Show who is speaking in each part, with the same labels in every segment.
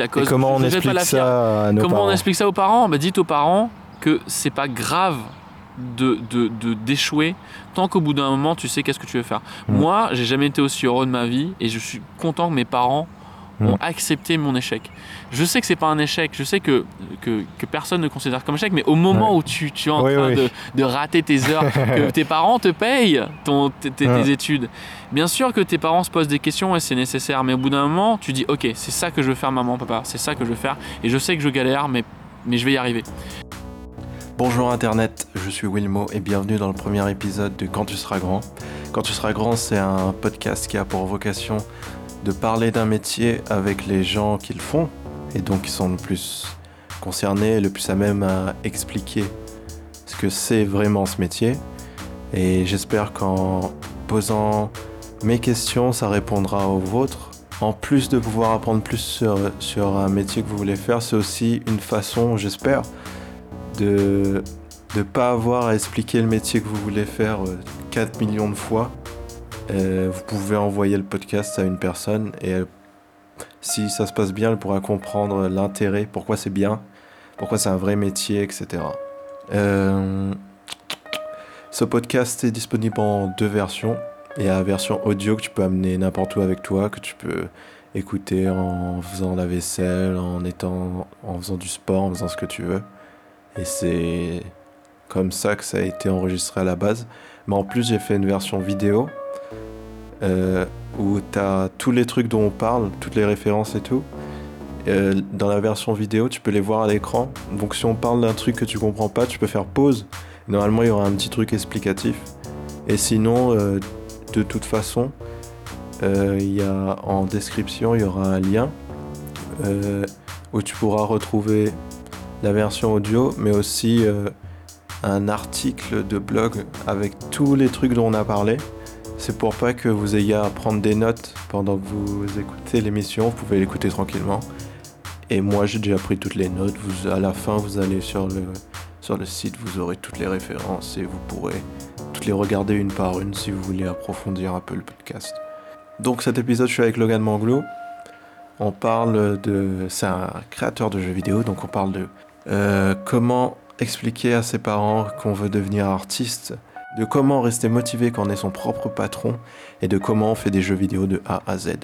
Speaker 1: à
Speaker 2: Et
Speaker 1: cause.
Speaker 2: comment on
Speaker 1: pas
Speaker 2: explique ça à nos
Speaker 1: Comment
Speaker 2: parents
Speaker 1: on explique ça aux parents bah, Dites aux parents que c'est pas grave de de- de- d'échouer tant qu'au bout d'un moment tu sais qu'est-ce que tu veux faire.
Speaker 2: Mm.
Speaker 1: Moi, j'ai jamais été aussi heureux de ma vie et je suis content que mes parents ont
Speaker 2: Mm.
Speaker 1: accepté mon échec. Je sais que c'est pas un échec, je sais que, que, que personne ne considère comme échec, mais au moment où tu, tu es en
Speaker 2: Oui,
Speaker 1: train
Speaker 2: oui.
Speaker 1: De, de rater tes heures, que tes parents te payent ton, tes,
Speaker 2: Ouais.
Speaker 1: tes études, bien sûr que tes parents se posent des questions et c'est nécessaire, mais au bout d'un moment, tu dis ok, c'est ça que je veux faire, maman, papa, c'est ça que je veux faire, et je sais que je galère, mais, mais je vais y arriver.
Speaker 2: Bonjour Internet, je suis Wilmo et bienvenue dans le premier épisode de Quand tu seras grand. Quand tu seras grand, c'est un podcast qui a pour vocation de parler d'un métier avec les gens qui le font et donc qui sont le plus concernés, le plus à même à expliquer ce que c'est vraiment ce métier. Et j'espère qu'en posant mes questions, ça répondra aux vôtres. En plus de pouvoir apprendre plus sur, sur un métier que vous voulez faire, c'est aussi une façon, j'espère, de ne pas avoir à expliquer le métier que vous voulez faire euh, 4 millions de fois. Euh, vous pouvez envoyer le podcast à une personne et elle- si ça se passe bien, elle pourra comprendre l'intérêt, pourquoi c'est bien, pourquoi c'est un vrai métier, etc. Euh, ce podcast est disponible en deux versions. Il y a la version audio que tu peux amener n'importe où avec toi, que tu peux écouter en faisant la vaisselle, en étant, en faisant du sport, en faisant ce que tu veux. Et c'est comme ça que ça a été enregistré à la base. Mais en plus, j'ai fait une version vidéo euh, où tu as tous les trucs dont on parle, toutes les références et tout. Euh, dans la version vidéo, tu peux les voir à l'écran. Donc si on parle d'un truc que tu comprends pas, tu peux faire pause. Normalement, il y aura un petit truc explicatif. Et sinon, euh, de toute façon, il y a en description, il y aura un lien où tu pourras retrouver la version audio, mais aussi un article de blog avec tous les trucs dont on a parlé. C'est pour pas que vous ayez à prendre des notes pendant que vous écoutez l'émission, vous pouvez l'écouter tranquillement. Et moi j'ai déjà pris toutes les notes, vous, à la fin vous allez sur le, sur le site, vous aurez toutes les références et vous pourrez toutes les regarder une par une si vous voulez approfondir un peu le podcast. Donc cet épisode je suis avec Logan Manglou. On parle de... C'est un créateur de jeux vidéo, donc on parle de euh, comment expliquer à ses parents qu'on veut devenir artiste, de comment rester motivé quand on est son propre patron, et de comment on fait des jeux vidéo de A à Z.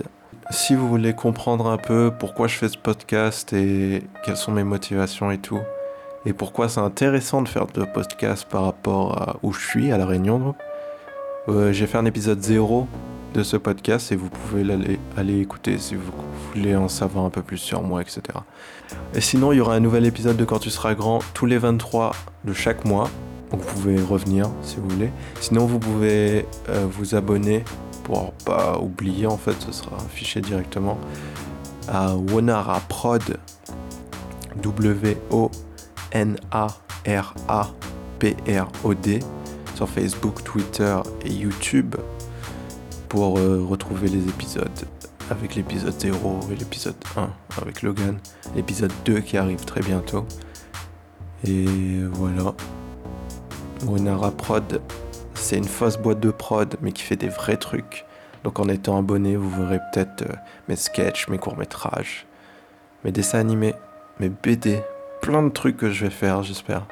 Speaker 2: Si vous voulez comprendre un peu pourquoi je fais ce podcast et quelles sont mes motivations et tout, et pourquoi c'est intéressant de faire de podcast par rapport à où je suis, à La Réunion, euh, j'ai fait un épisode 0 de ce podcast et vous pouvez l'aller- aller écouter si vous voulez en savoir un peu plus sur moi, etc. Et sinon, il y aura un nouvel épisode de Quand tu seras grand tous les 23 de chaque mois. Donc vous pouvez revenir si vous voulez. Sinon, vous pouvez euh, vous abonner pour pas oublier, en fait, ce sera affiché directement à Wonara Prod. W-O-N-A-R-A-P-R-O-D sur Facebook, Twitter et YouTube pour euh, retrouver les épisodes avec l'épisode 0 et l'épisode 1 avec Logan, l'épisode 2 qui arrive très bientôt. Et voilà. Wonara Prod, c'est une fausse boîte de prod, mais qui fait des vrais trucs. Donc en étant abonné, vous verrez peut-être euh, mes sketchs, mes courts-métrages, mes dessins animés, mes BD, plein de trucs que je vais faire, j'espère.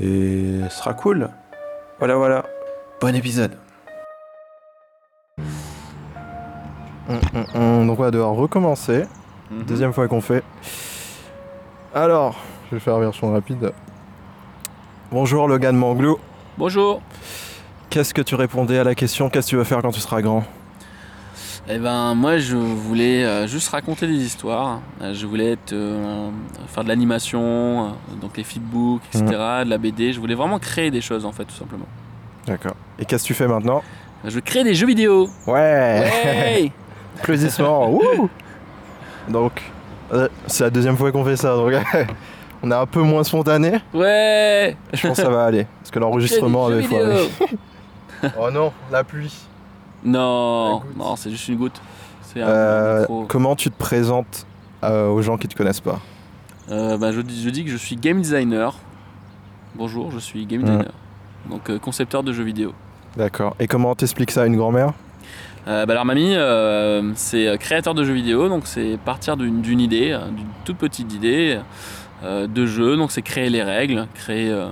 Speaker 2: Et ce sera cool. Voilà, voilà. Bon épisode. donc on va devoir recommencer.
Speaker 1: Mhm.
Speaker 2: Deuxième fois qu'on fait. Alors, je vais faire version rapide. Bonjour Logan Manglou.
Speaker 1: Bonjour.
Speaker 2: Qu'est-ce que tu répondais à la question Qu'est-ce que tu veux faire quand tu seras grand?
Speaker 1: Eh ben moi je voulais euh, juste raconter des histoires. Euh, je voulais être, euh, faire de l'animation, donc les flipbooks, etc., de la BD. Je voulais vraiment créer des choses en fait tout simplement.
Speaker 2: D'accord. Et qu'est-ce que tu fais maintenant?
Speaker 1: Je crée des jeux vidéo.
Speaker 2: Ouais Applaudissements Donc, euh, c'est la deuxième fois qu'on fait ça, donc on est un peu moins spontané.
Speaker 1: Ouais
Speaker 2: Je pense que ça va aller. Parce que l'enregistrement avait
Speaker 1: vidéo.
Speaker 2: Oh non, la pluie
Speaker 1: Non,
Speaker 2: La
Speaker 1: non, c'est juste une goutte. C'est un
Speaker 2: Euh. Comment tu te présentes euh, aux gens qui te connaissent pas?
Speaker 1: Euh, bah, je, dis, je dis que je suis game designer. Bonjour, je suis game
Speaker 2: Mhm.
Speaker 1: designer. Donc euh, concepteur de jeux vidéo.
Speaker 2: D'accord. Et comment t'expliques ça à une grand-mère?
Speaker 1: Euh, bah alors mamie, euh, c'est créateur de jeux vidéo, donc c'est partir d'une idée, d'une toute petite idée euh, de jeu, donc c'est créer les règles, créer euh,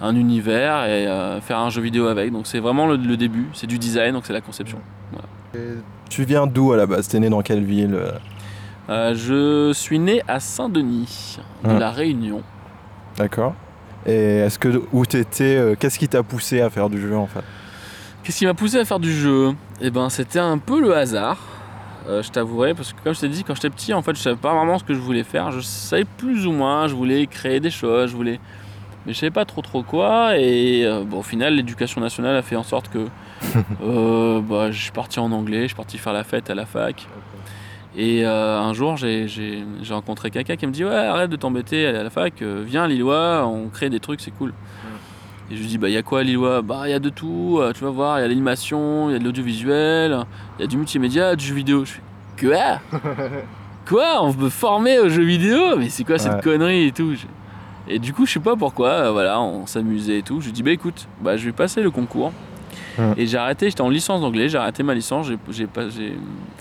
Speaker 1: un univers et euh, faire un jeu vidéo avec. Donc c'est vraiment le, le début, c'est du design, donc c'est la conception.
Speaker 2: Tu viens d'où à la base? T'es né dans quelle ville euh?
Speaker 1: Euh, je suis né à Saint-Denis, de
Speaker 2: Ouais.
Speaker 1: la Réunion.
Speaker 2: D'accord. Et est-ce que où t'étais euh, Qu'est-ce qui t'a poussé à faire du jeu en fait?
Speaker 1: Qu'est-ce qui m'a poussé à faire du jeu? Eh ben, c'était un peu le hasard. Euh, je t'avouerai, parce que comme je t'ai dit, quand j'étais petit, en fait, je savais pas vraiment ce que je voulais faire. Je savais plus ou moins, je voulais créer des choses, je voulais, mais je savais pas trop trop quoi. Et euh, bon, au final, l'éducation nationale a fait en sorte que euh, bah, je suis parti en anglais, je suis parti faire la fête à la fac. Et un jour, j'ai rencontré quelqu'un qui me dit Ouais, arrête de t'embêter, allez à la fac, viens à Lillois, on crée des trucs, c'est cool. Et je lui dis Bah, il y a quoi à Lillois? Bah, il y a de tout, euh, tu vas voir, il y a l'animation, il y a de l'audiovisuel, il y a du multimédia, du jeu vidéo. Je fais Quoi? Quoi? On veut me former aux jeux vidéo? Mais c'est quoi cette connerie et tout? Et du coup, je sais pas pourquoi, euh, voilà, on s'amusait et tout. Je lui dis Bah, écoute, bah, je vais passer le concours. Et j'ai arrêté, j'étais en licence d'anglais, j'ai arrêté ma licence, j'ai pas.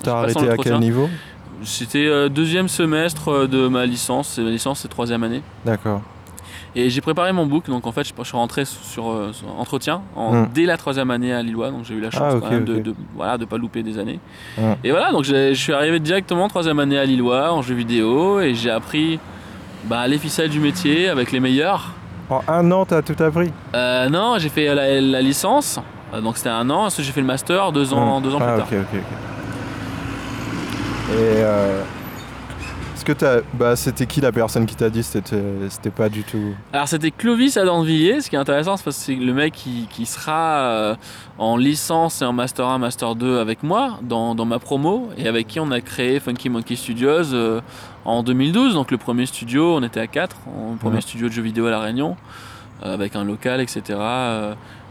Speaker 2: T'as arrêté à quel niveau?
Speaker 1: C'était euh, deuxième semestre de ma licence, et ma licence c'est troisième année.
Speaker 2: D'accord.
Speaker 1: Et j'ai préparé mon book, donc en fait je, je suis rentré sur, euh, sur entretien en-
Speaker 2: Hmm.
Speaker 1: dès la troisième année à Lillois, donc j'ai eu la chance
Speaker 2: Ah, ok,
Speaker 1: quand même de, de, voilà, de pas louper des années.
Speaker 2: Hmm.
Speaker 1: Et voilà, donc je suis arrivé directement troisième année à Lillois en jeu vidéo et j'ai appris bah, les ficelles du métier avec les meilleurs.
Speaker 2: En un an, t'as tout appris?
Speaker 1: Euh, non, j'ai fait la, la licence, euh, donc c'était un an, ensuite j'ai fait le master deux ans,
Speaker 2: Hmm.
Speaker 1: deux ans
Speaker 2: ah,
Speaker 1: plus tard.
Speaker 2: ok, ok, ok. Et euh, que t'as. Bah, c'était qui la personne qui t'a dit C'était pas du tout?
Speaker 1: Alors c'était Clovis Adanvilliers, ce qui est intéressant c'est parce que c'est le mec qui, qui sera euh, en licence et en Master 1, Master 2 avec moi dans, dans ma promo et avec qui on a créé Funky Monkey Studios euh, en 2012. Donc le premier studio, on était à 4, le premier
Speaker 2: Ouais.
Speaker 1: studio de jeux vidéo à La Réunion, euh, avec un local, etc.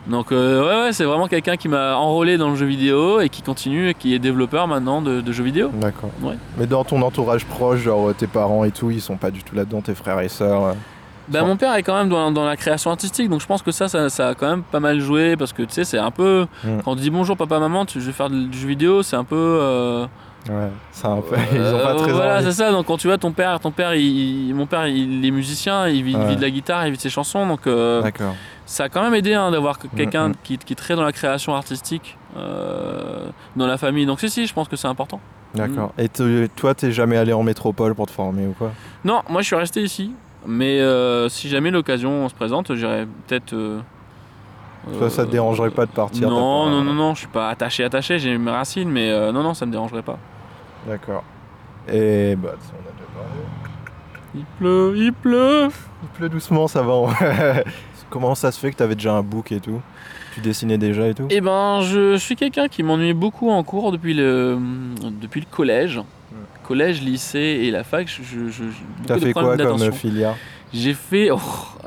Speaker 1: euh. donc euh, ouais, ouais c'est vraiment quelqu'un qui m'a enrôlé dans le jeu vidéo et qui continue et qui est développeur maintenant de, de jeux vidéo.
Speaker 2: D'accord.
Speaker 1: Ouais.
Speaker 2: Mais dans ton entourage proche, genre tes parents et tout, ils sont pas du tout là-dedans, tes frères et sœurs. euh.
Speaker 1: Bah, mon père est quand même dans, dans la création artistique, donc je pense que ça, ça, ça a quand même pas mal joué parce que tu sais, c'est un peu.
Speaker 2: Mm.
Speaker 1: Quand on dit bonjour papa, maman, tu, je vais faire du jeu vidéo, c'est un peu. euh,
Speaker 2: Ouais, c'est un peu. Ils ont pas
Speaker 1: euh,
Speaker 2: très
Speaker 1: Voilà, c'est ça. Donc quand tu vois ton père, ton père, il, mon père, il est musicien, il vit, il vit de la guitare, il vit de ses chansons, donc euh,
Speaker 2: D'accord.
Speaker 1: Ça a quand même aidé hein, d'avoir que- quelqu'un
Speaker 2: Mm, mm.
Speaker 1: qui, qui est très dans la création artistique euh, dans la famille. Donc si, si, je pense que c'est important.
Speaker 2: D'accord. Et te- toi, t'es jamais allé en métropole pour te former ou quoi?
Speaker 1: Non, moi je suis resté ici, mais euh, si jamais l'occasion se présente, j'irai peut-être. euh,
Speaker 2: Toi, ça te
Speaker 1: euh,
Speaker 2: dérangerait pas de partir
Speaker 1: Non, non, non, non, je suis pas attaché, attaché, j'ai mes racines, mais euh, non, non, ça me dérangerait pas.
Speaker 2: D'accord. Et bah, on a déjà parlé.
Speaker 1: Il pleut, il pleut
Speaker 2: Il pleut doucement, ça va. Comment ça se fait que t'avais déjà un book et tout? Tu dessinais déjà et tout?
Speaker 1: Eh ben, je suis quelqu'un qui m'ennuie beaucoup en cours depuis le, depuis le collège. Collège, lycée et la fac, je, je, je- beaucoup
Speaker 2: T'as fait quoi comme filière
Speaker 1: J'ai fait, oh,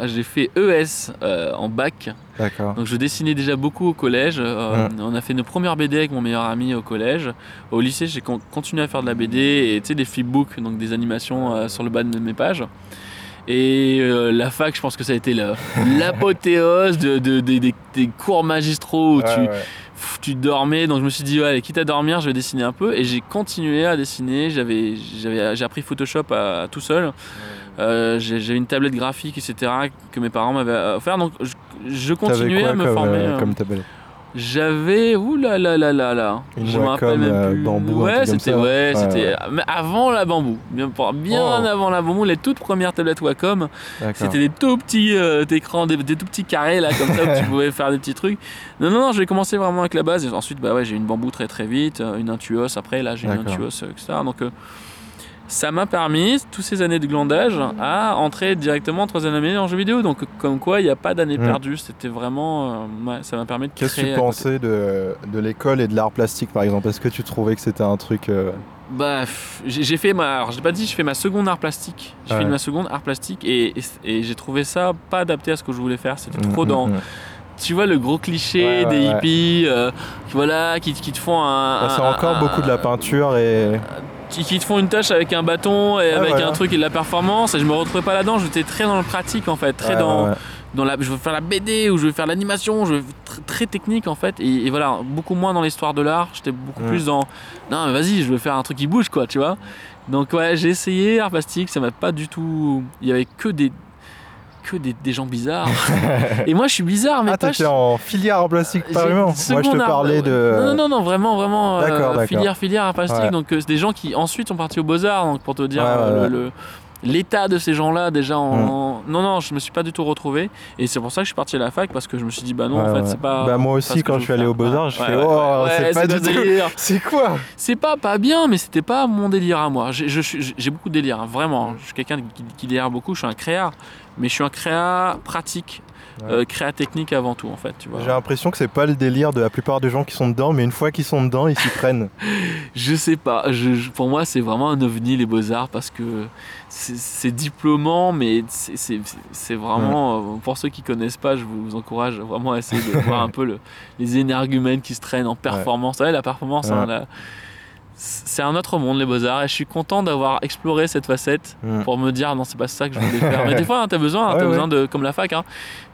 Speaker 1: j'ai fait ES euh, en bac.
Speaker 2: D'accord.
Speaker 1: Donc je dessinais déjà beaucoup au collège. Euh, On a fait nos premières BD avec mon meilleur ami au collège. Au lycée, j'ai con- continué à faire de la BD et tu sais des flipbooks, donc des animations euh, sur le bas de mes pages. Et euh, la fac, je pense que ça a été la- l'apothéose de, de- des- cours magistraux où tu,
Speaker 2: Ouais, ouais.
Speaker 1: pff, tu dormais. Donc je me suis dit, ouais, allez, quitte à dormir, je vais dessiner un peu. Et j'ai continué à dessiner. J'ai appris Photoshop à, tout seul. Euh, j'ai, une tablette graphique, etc. que mes parents m'avaient offert. Donc je, continuais à me
Speaker 2: comme,
Speaker 1: former.
Speaker 2: euh,
Speaker 1: euh,
Speaker 2: comme tablette?
Speaker 1: J'avais ouh là là là là là.
Speaker 2: Une
Speaker 1: je me rappelle même
Speaker 2: euh,
Speaker 1: plus.
Speaker 2: bambou,
Speaker 1: ouais, c'était ouais,
Speaker 2: Ouais,
Speaker 1: c'était avant la bambou. Bien bien
Speaker 2: Oh.
Speaker 1: avant la bambou, les toutes premières tablettes Wacom, c'était des tout petits euh, écrans, des, des tout petits carrés là comme ça où tu pouvais faire des petits trucs. Non non non, j'ai commencé vraiment avec la base et ensuite bah ouais, j'ai une bambou très très vite, euh, une Intuos après là, j'ai une. Intuos euh, etc. Donc euh, ça m'a permis, toutes ces années de glandage, à entrer directement en troisième année en jeu vidéo. Donc, comme quoi, il n'y a pas d'année
Speaker 2: Mm.
Speaker 1: perdue. C'était vraiment. euh, ouais, ça m'a permis de
Speaker 2: Qu'est-ce que tu pensais de, de l'école et de l'art plastique par exemple? Est-ce que tu trouvais que c'était un truc. euh,
Speaker 1: Bah, j'ai fait ma. Alors, j'ai pas dit, je fais ma seconde art plastique. J'ai
Speaker 2: Ouais.
Speaker 1: fait ma seconde art plastique et, et, et j'ai trouvé ça pas adapté à ce que je voulais faire. C'était trop
Speaker 2: mm,
Speaker 1: dans.
Speaker 2: mm, mm.
Speaker 1: Tu vois, le gros cliché
Speaker 2: Ouais,
Speaker 1: des
Speaker 2: ouais.
Speaker 1: hippies, euh, qui, voilà, qui, qui te font un.
Speaker 2: Bah, c'est encore
Speaker 1: un-
Speaker 2: beaucoup de la peinture et.
Speaker 1: Qui, qui te font une tâche avec un bâton et
Speaker 2: Ah,
Speaker 1: avec
Speaker 2: voilà.
Speaker 1: un truc et de la performance et je me retrouvais pas là-dedans j'étais très dans le pratique en fait très
Speaker 2: Ouais,
Speaker 1: dans
Speaker 2: ouais,
Speaker 1: dans la, je veux faire la BD ou je veux faire l'animation, je veux tr- très technique en fait. Et, et voilà, beaucoup moins dans l'histoire de l'art. J'étais beaucoup
Speaker 2: Mm.
Speaker 1: plus dans non, mais vas-y, je veux faire un truc qui bouge quoi, tu vois. Donc ouais, j'ai essayé art plastique, ça m'a pas du tout. Il y avait que des que des, des gens bizarres. et moi, je suis bizarre, mais
Speaker 2: Ah,
Speaker 1: pas.
Speaker 2: en filière en plastique, carrément. Moi, je te parlais de.
Speaker 1: Non, non, non, vraiment, vraiment. euh, filière, filière art plastique.
Speaker 2: Ouais.
Speaker 1: Donc, euh, c'est des gens qui ensuite sont partis au Beaux-Arts. Donc, pour te dire
Speaker 2: Ouais,
Speaker 1: euh,
Speaker 2: ouais,
Speaker 1: le- le- l'état de ces gens-là, déjà en.
Speaker 2: Mm.
Speaker 1: en- Non, non, je me suis pas du tout retrouvé. Et c'est pour ça que je suis parti à la fac parce que je me suis dit, bah non,
Speaker 2: Ouais,
Speaker 1: en fait, c'est pas.
Speaker 2: Bah, moi aussi, quand je suis allé au Beaux-Arts,
Speaker 1: Ouais,
Speaker 2: je fais,
Speaker 1: ouais,
Speaker 2: oh, c'est pas du
Speaker 1: délire.
Speaker 2: C'est quoi
Speaker 1: C'est pas pas bien, mais c'était pas mon délire à moi. J'ai beaucoup de délire, hein, vraiment. Je suis quelqu'un qui, qui délire beaucoup. Je suis un créa, mais je suis un créa pratique,
Speaker 2: Ouais.
Speaker 1: euh, créa technique avant tout, en fait. Tu vois.
Speaker 2: J'ai l'impression que c'est pas le délire de la plupart des gens qui sont dedans, mais une fois qu'ils sont dedans, ils s'y prennent.
Speaker 1: Je sais pas. Je, pour moi, c'est vraiment un ovni les beaux arts parce que c'est- diplômant, mais c'est- vraiment euh, pour ceux qui connaissent pas, je vous encourage vraiment à essayer de voir un peu le- les énergumènes qui se traînent en performance. Savez, la performance, hein,
Speaker 2: Ouais.
Speaker 1: la- c'est un autre monde les beaux arts et je suis content d'avoir exploré cette facette pour me dire non c'est pas ça que je voulais faire mais des fois tu t'as besoin hein,
Speaker 2: Ouais,
Speaker 1: t'as
Speaker 2: ouais.
Speaker 1: besoin de comme la fac hein,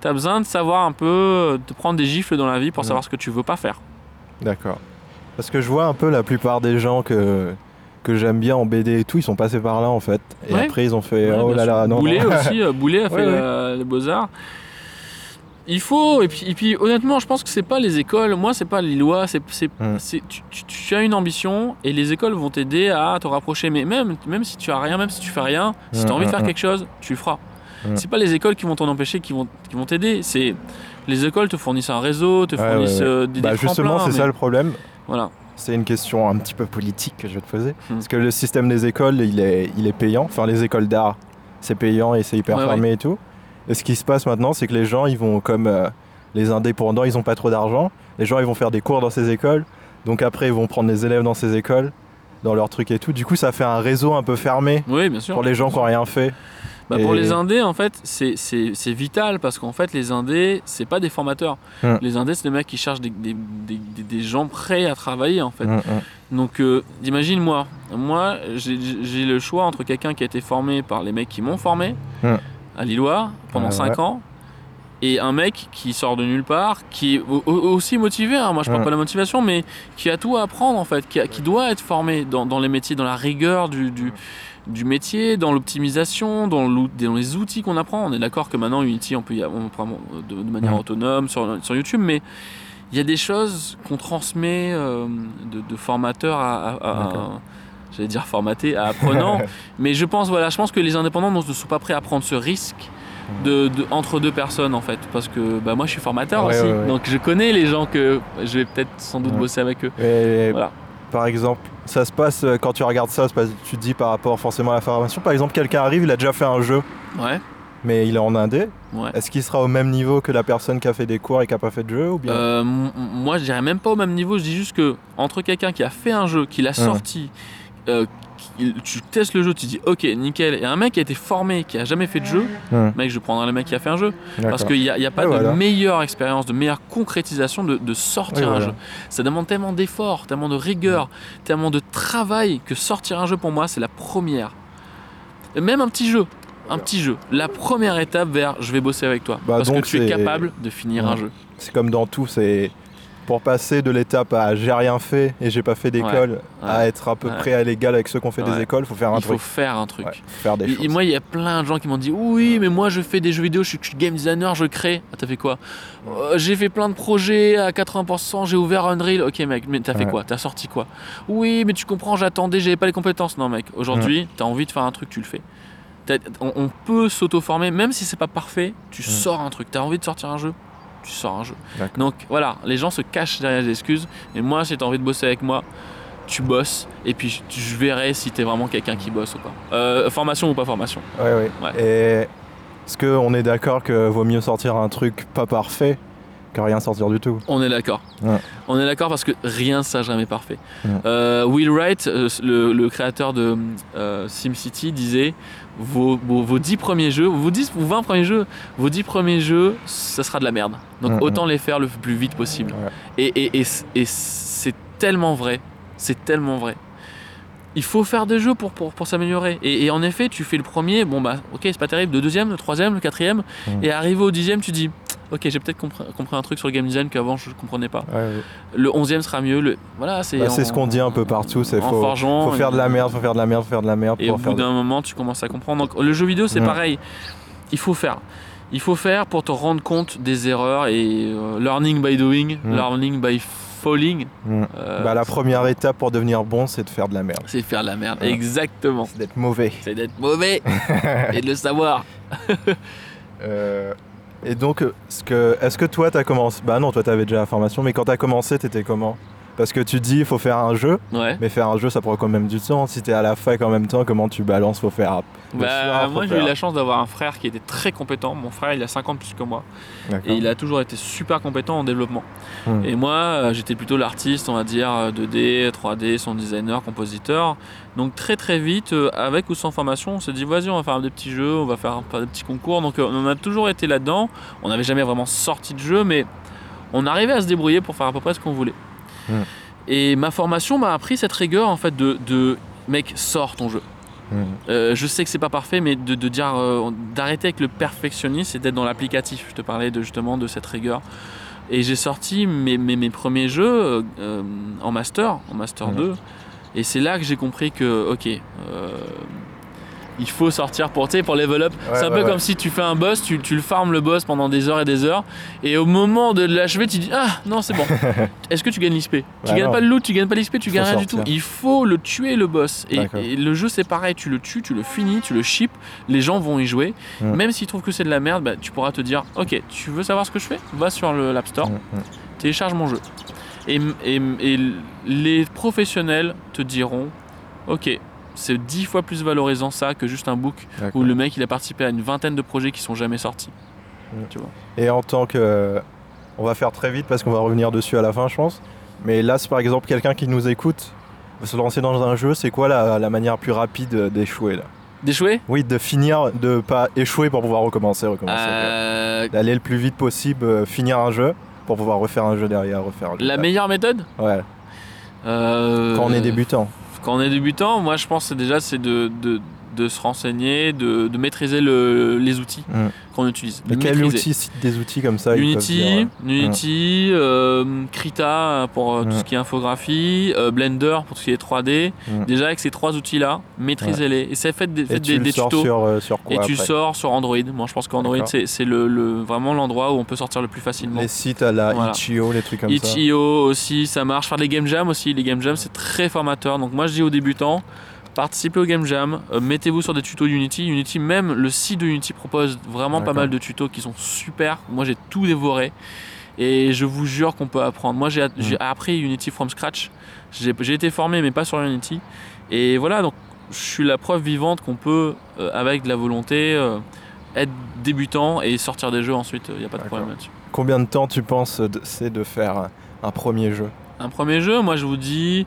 Speaker 1: t'as besoin de savoir un peu de prendre des gifles dans la vie pour savoir ce que tu veux pas faire
Speaker 2: D'accord. Parce que je vois un peu la plupart des gens que, que j'aime bien en BD et tout, ils sont passés par là en fait. Et
Speaker 1: Ouais.
Speaker 2: après, ils ont fait oh là là, non.
Speaker 1: Boulet
Speaker 2: non.
Speaker 1: aussi euh, Boulet a fait euh, les beaux arts il faut et puis, et puis honnêtement je pense que c'est pas les écoles moi c'est pas les lois c'est, c'est,
Speaker 2: Mm.
Speaker 1: c'est- tu, tu- tu as une ambition et les écoles vont t'aider à te rapprocher mais même, même si tu as rien même si tu fais rien si tu as
Speaker 2: Mm,
Speaker 1: envie de
Speaker 2: mm,
Speaker 1: faire
Speaker 2: mm.
Speaker 1: quelque chose tu le feras
Speaker 2: Mm.
Speaker 1: c'est pas les écoles qui vont t'en empêcher qui vont, qui vont t'aider c'est les écoles te fournissent un réseau te
Speaker 2: Ouais,
Speaker 1: fournissent
Speaker 2: ouais, ouais.
Speaker 1: euh, des,
Speaker 2: Bah,
Speaker 1: des
Speaker 2: justement, c'est
Speaker 1: mais-
Speaker 2: ça le problème.
Speaker 1: voilà
Speaker 2: C'est une question un petit peu politique que je vais te poser.
Speaker 1: Hmm.
Speaker 2: Parce que le système des écoles, il est, il est payant. Enfin, les écoles d'art, c'est payant et c'est hyper fermé et tout. Et ce qui se passe maintenant, c'est que les gens, ils vont comme euh, les indépendants, ils ont pas trop d'argent. Les gens, ils vont faire des cours dans ces écoles. Donc après, ils vont prendre des élèves dans ces écoles, dans leurs trucs et tout. Du coup, ça fait un réseau un peu fermé
Speaker 1: oui bien sûr
Speaker 2: pour les gens qui n'ont rien fait.
Speaker 1: Bah, Pour les indés, en fait, c'est- vital parce qu'en fait, les indés, c'est pas des formateurs.
Speaker 2: Hmm.
Speaker 1: Les indés, c'est des mecs qui cherchent des, des- des- gens prêts à travailler, en fait.
Speaker 2: Mm, mm.
Speaker 1: Donc, euh, imagine moi, moi, j'ai le choix entre quelqu'un qui a été formé par les mecs qui m'ont formé. À Lillois pendant
Speaker 2: Ouais,
Speaker 1: 5
Speaker 2: ouais.
Speaker 1: ans. Et un mec qui sort de nulle part, qui est au- au- aussi motivé, hein. moi je parle pas de la motivation, mais qui a tout à apprendre en fait, qui, a- qui doit être formé dans, dans les métiers, dans la rigueur du, du, du métier, dans l'optimisation, dans, dans les outils qu'on apprend. On est d'accord que maintenant Unity on peut y on apprend de, de manière autonome sur, sur YouTube, mais il y a des choses qu'on transmet euh, de, de formateurs à, à- à-. J'allais dire formaté à apprenant, mais je pense voilà, je pense que les indépendants ne sont pas prêts à prendre ce risque. De, de- entre deux personnes en fait parce que bah, moi je suis formateur aussi
Speaker 2: ouais, ouais.
Speaker 1: donc je connais les gens que je vais peut-être sans doute bosser avec eux
Speaker 2: Et
Speaker 1: Voilà.
Speaker 2: par exemple, ça se passe euh, quand tu regardes ça, tu te dis par rapport forcément à la formation. Par exemple, quelqu'un arrive, il a déjà fait un jeu,
Speaker 1: ouais
Speaker 2: mais il est en indé.
Speaker 1: ouais
Speaker 2: Est-ce qu'il sera au même niveau que la personne qui a fait des cours et qui a pas fait de jeu ou bien
Speaker 1: Euh, moi, je dirais même pas au même niveau. Je dis juste que entre quelqu'un qui a fait un jeu, qui l'a sorti, euh, tu testes le jeu, tu dis ok, nickel, et un mec qui a été formé, qui a jamais fait de jeu, mec, je prendrai le mec qui a fait un jeu. Parce qu'il n'y a, a pas de
Speaker 2: voilà.
Speaker 1: meilleure expérience, de meilleure concrétisation de, de sortir un
Speaker 2: voilà.
Speaker 1: jeu. Ça demande tellement d'efforts, tellement de rigueur, tellement de travail que sortir un jeu pour moi, c'est la première. Et même un petit jeu. Un petit jeu. La première étape vers je vais bosser avec toi.
Speaker 2: Bah,
Speaker 1: parce que tu es capable de finir un jeu.
Speaker 2: C'est comme dans tout, c'est pour passer de l'étape à j'ai rien fait et j'ai pas fait d'école à
Speaker 1: ouais,
Speaker 2: être à peu
Speaker 1: ouais.
Speaker 2: près à l'égal avec ceux qui ont fait des écoles, faut faire un
Speaker 1: Il faut
Speaker 2: truc.
Speaker 1: faire un truc.
Speaker 2: Faire des
Speaker 1: Et-
Speaker 2: choses.
Speaker 1: Et moi, il y a plein de gens qui m'ont dit Oui, mais moi, je fais des jeux vidéo, je suis, game designer, je crée. Ah, t'as fait quoi? Euh, J'ai fait plein de projets à 80%, j'ai ouvert Unreal. Ok, mec, mais t'as fait quoi? T'as sorti quoi? Oui, mais tu comprends, j'attendais, j'avais pas les compétences. Non, mec, aujourd'hui, t'as envie de faire un truc, tu le fais. On, on peut s'auto-former, même si c'est pas parfait, tu sors un truc. T'as envie de sortir un jeu? Tu sors un jeu. Donc voilà, les gens se cachent derrière des excuses. Et moi, si t'as envie de bosser avec moi, tu bosses. Et puis je, je verrai si t'es vraiment quelqu'un qui bosse ou pas. Euh, formation ou pas formation.
Speaker 2: Ouais, ouais.
Speaker 1: Ouais.
Speaker 2: Et est-ce qu'on est d'accord que vaut mieux sortir un truc pas parfait que rien sortir du tout?
Speaker 1: On est d'accord.
Speaker 2: Ouais.
Speaker 1: On est d'accord parce que rien ne sera jamais parfait.
Speaker 2: Ouais.
Speaker 1: Euh, Will Wright, euh, le, le créateur de euh, SimCity, disait vos, vos, vos 10 premiers jeux, vos 10 ou 20 premiers jeux, vos 10 premiers jeux, ça sera de la merde. Donc
Speaker 2: Ouais,
Speaker 1: autant les faire le plus vite possible.
Speaker 2: Ouais.
Speaker 1: Et, et, et, c- et c'est tellement vrai. C'est tellement vrai. il faut faire des jeux pour, pour, pour s'améliorer. Et, et en effet, tu fais le premier, bon bah ok, c'est pas terrible, le deuxième, le troisième, le quatrième,
Speaker 2: Mm.
Speaker 1: et arrivé au dixième, tu dis, ok, j'ai peut-être compris, compris un truc sur le game design qu'avant je comprenais pas.
Speaker 2: Ouais, ouais.
Speaker 1: Le onzième sera mieux, le... voilà, c'est
Speaker 2: Bah, ce qu'on dit un peu partout, c'est faut, faut faire de la merde, faut faire de la merde, faut faire de la merde
Speaker 1: Et
Speaker 2: pour
Speaker 1: au bout
Speaker 2: de-
Speaker 1: d'un moment, tu commences à comprendre. Donc, le jeu vidéo, c'est
Speaker 2: Mm.
Speaker 1: pareil. Il faut faire. Il faut faire pour te rendre compte des erreurs et euh, learning by doing,
Speaker 2: Mm.
Speaker 1: learning by falling.
Speaker 2: Mm.
Speaker 1: euh,
Speaker 2: Bah, la première étape pour devenir bon, c'est de faire de la merde.
Speaker 1: c'est faire de la merde.
Speaker 2: Ouais.
Speaker 1: Exactement.
Speaker 2: C'est d'être mauvais.
Speaker 1: C'est d'être mauvais et de le savoir.
Speaker 2: Euh, et donc, euh, est-ce que toi, t'as commencé? Bah non, toi, t'avais déjà la formation, mais quand t'as commencé, t'étais comment? Parce que tu dis, il faut faire un jeu,
Speaker 1: Ouais.
Speaker 2: mais faire un jeu, ça prend quand même du temps. Si t'es à la fac en même temps, comment tu balances Faut faire.
Speaker 1: Bah,
Speaker 2: soir,
Speaker 1: moi, j'ai eu la chance d'avoir un frère qui était très compétent. Mon frère, il a 50 plus que moi. Et il a toujours été super compétent en développement.
Speaker 2: Hmm.
Speaker 1: Et moi, euh, j'étais plutôt l'artiste, on va dire, euh, 2D, 3D, son designer, compositeur. Donc très très vite, euh, avec ou sans formation, on s'est dit, vas-y, on va faire des petits jeux, on va faire, des petits concours. Donc euh, on a toujours été là-dedans. On n'avait jamais vraiment sorti de jeu, mais on arrivait à se débrouiller pour faire à peu près ce qu'on voulait.
Speaker 2: Hmm.
Speaker 1: Et ma formation m'a appris cette rigueur, en fait, de, de mec, sors ton jeu.
Speaker 2: Mm.
Speaker 1: Euh, je sais que c'est pas parfait, mais de, de dire euh, d'arrêter avec le perfectionnisme et d'être dans l'applicatif. Je te parlais de, justement de cette rigueur. Et j'ai sorti mes, mes, mes premiers jeux euh, en master, en master
Speaker 2: Mhm.
Speaker 1: 2. Et c'est là que j'ai compris que, ok, il faut sortir pour, pour level up.
Speaker 2: Ouais,
Speaker 1: c'est un
Speaker 2: ouais,
Speaker 1: peu
Speaker 2: ouais.
Speaker 1: comme si tu fais un boss, tu, tu le farmes le boss pendant des heures et des heures. Et au moment de l'achever, tu dis Ah non, c'est bon. Est-ce que tu gagnes l'XP Tu
Speaker 2: Bah
Speaker 1: gagnes
Speaker 2: non.
Speaker 1: pas le loot, tu gagnes pas l'XP, tu gagnes rien du tout. Il faut le tuer le boss. Et, le jeu c'est pareil, tu le tues, tu le finis, tu le ships, les gens vont y jouer.
Speaker 2: Mm.
Speaker 1: Même s'ils trouvent que c'est de la merde, bah, tu pourras te dire Ok, tu veux savoir ce que je fais? Va sur le l'App Store,
Speaker 2: Mm, mm.
Speaker 1: télécharge mon jeu. Et, et- et les professionnels te diront Ok, c'est dix fois plus valorisant ça que juste un book où le mec il a participé à une vingtaine de projets qui sont jamais sortis.
Speaker 2: Mm.
Speaker 1: Tu vois.
Speaker 2: Et en tant que. On va faire très vite parce qu'on va revenir dessus à la fin, je pense. Mais là, c'est par exemple quelqu'un qui nous écoute veut se lancer dans un jeu, c'est quoi la, la manière plus rapide d'échouer là?
Speaker 1: D'échouer?
Speaker 2: Oui, de finir, de pas échouer pour pouvoir recommencer, recommencer.
Speaker 1: Euh,
Speaker 2: D'aller le plus vite possible, euh, finir un jeu pour pouvoir refaire un jeu derrière, refaire un jeu.
Speaker 1: La meilleure méthode?
Speaker 2: Ouais,
Speaker 1: Euh,
Speaker 2: quand on est débutant.
Speaker 1: Quand on est débutant, moi je pense que déjà c'est de, de se renseigner, de, de maîtriser le, les outils
Speaker 2: Mm.
Speaker 1: qu'on utilise.
Speaker 2: Mais quel outil, cite des outils comme ça
Speaker 1: Unity,
Speaker 2: dire,
Speaker 1: Unity, euh, Krita pour euh, tout
Speaker 2: Mm.
Speaker 1: ce qui est infographie, euh, Blender pour tout ce qui est 3D.
Speaker 2: Mm.
Speaker 1: Déjà avec ces trois outils-là, maîtrisez-les. Et faites des,
Speaker 2: Et
Speaker 1: faites
Speaker 2: tu
Speaker 1: des,
Speaker 2: le
Speaker 1: des
Speaker 2: sors
Speaker 1: tutos.
Speaker 2: sur, euh, sur quoi
Speaker 1: et tu sors sur Android. Moi je pense qu'Android c'est le, le- vraiment l'endroit où on peut sortir le plus facilement.
Speaker 2: Les sites à la
Speaker 1: Voilà.
Speaker 2: Itch.io, les trucs comme ça.
Speaker 1: Itch.io aussi, ça marche. Faire des game jams aussi, les game jams c'est très formateur. Donc moi je dis aux débutants, participez au game jam, euh, mettez-vous sur des tutos Unity. Unity, même le site de Unity propose vraiment pas mal de tutos qui sont super. Moi j'ai tout dévoré et je vous jure qu'on peut apprendre. Moi j'ai j'ai appris Unity from scratch. J'ai été formé mais pas sur Unity. Et voilà, donc je suis la preuve vivante qu'on peut, euh, avec de la volonté, euh, être débutant et sortir des jeux ensuite. Il n'y a pas de problème là-dessus.
Speaker 2: Combien de temps tu penses c'est de faire un premier jeu?
Speaker 1: Un premier jeu, moi je vous dis.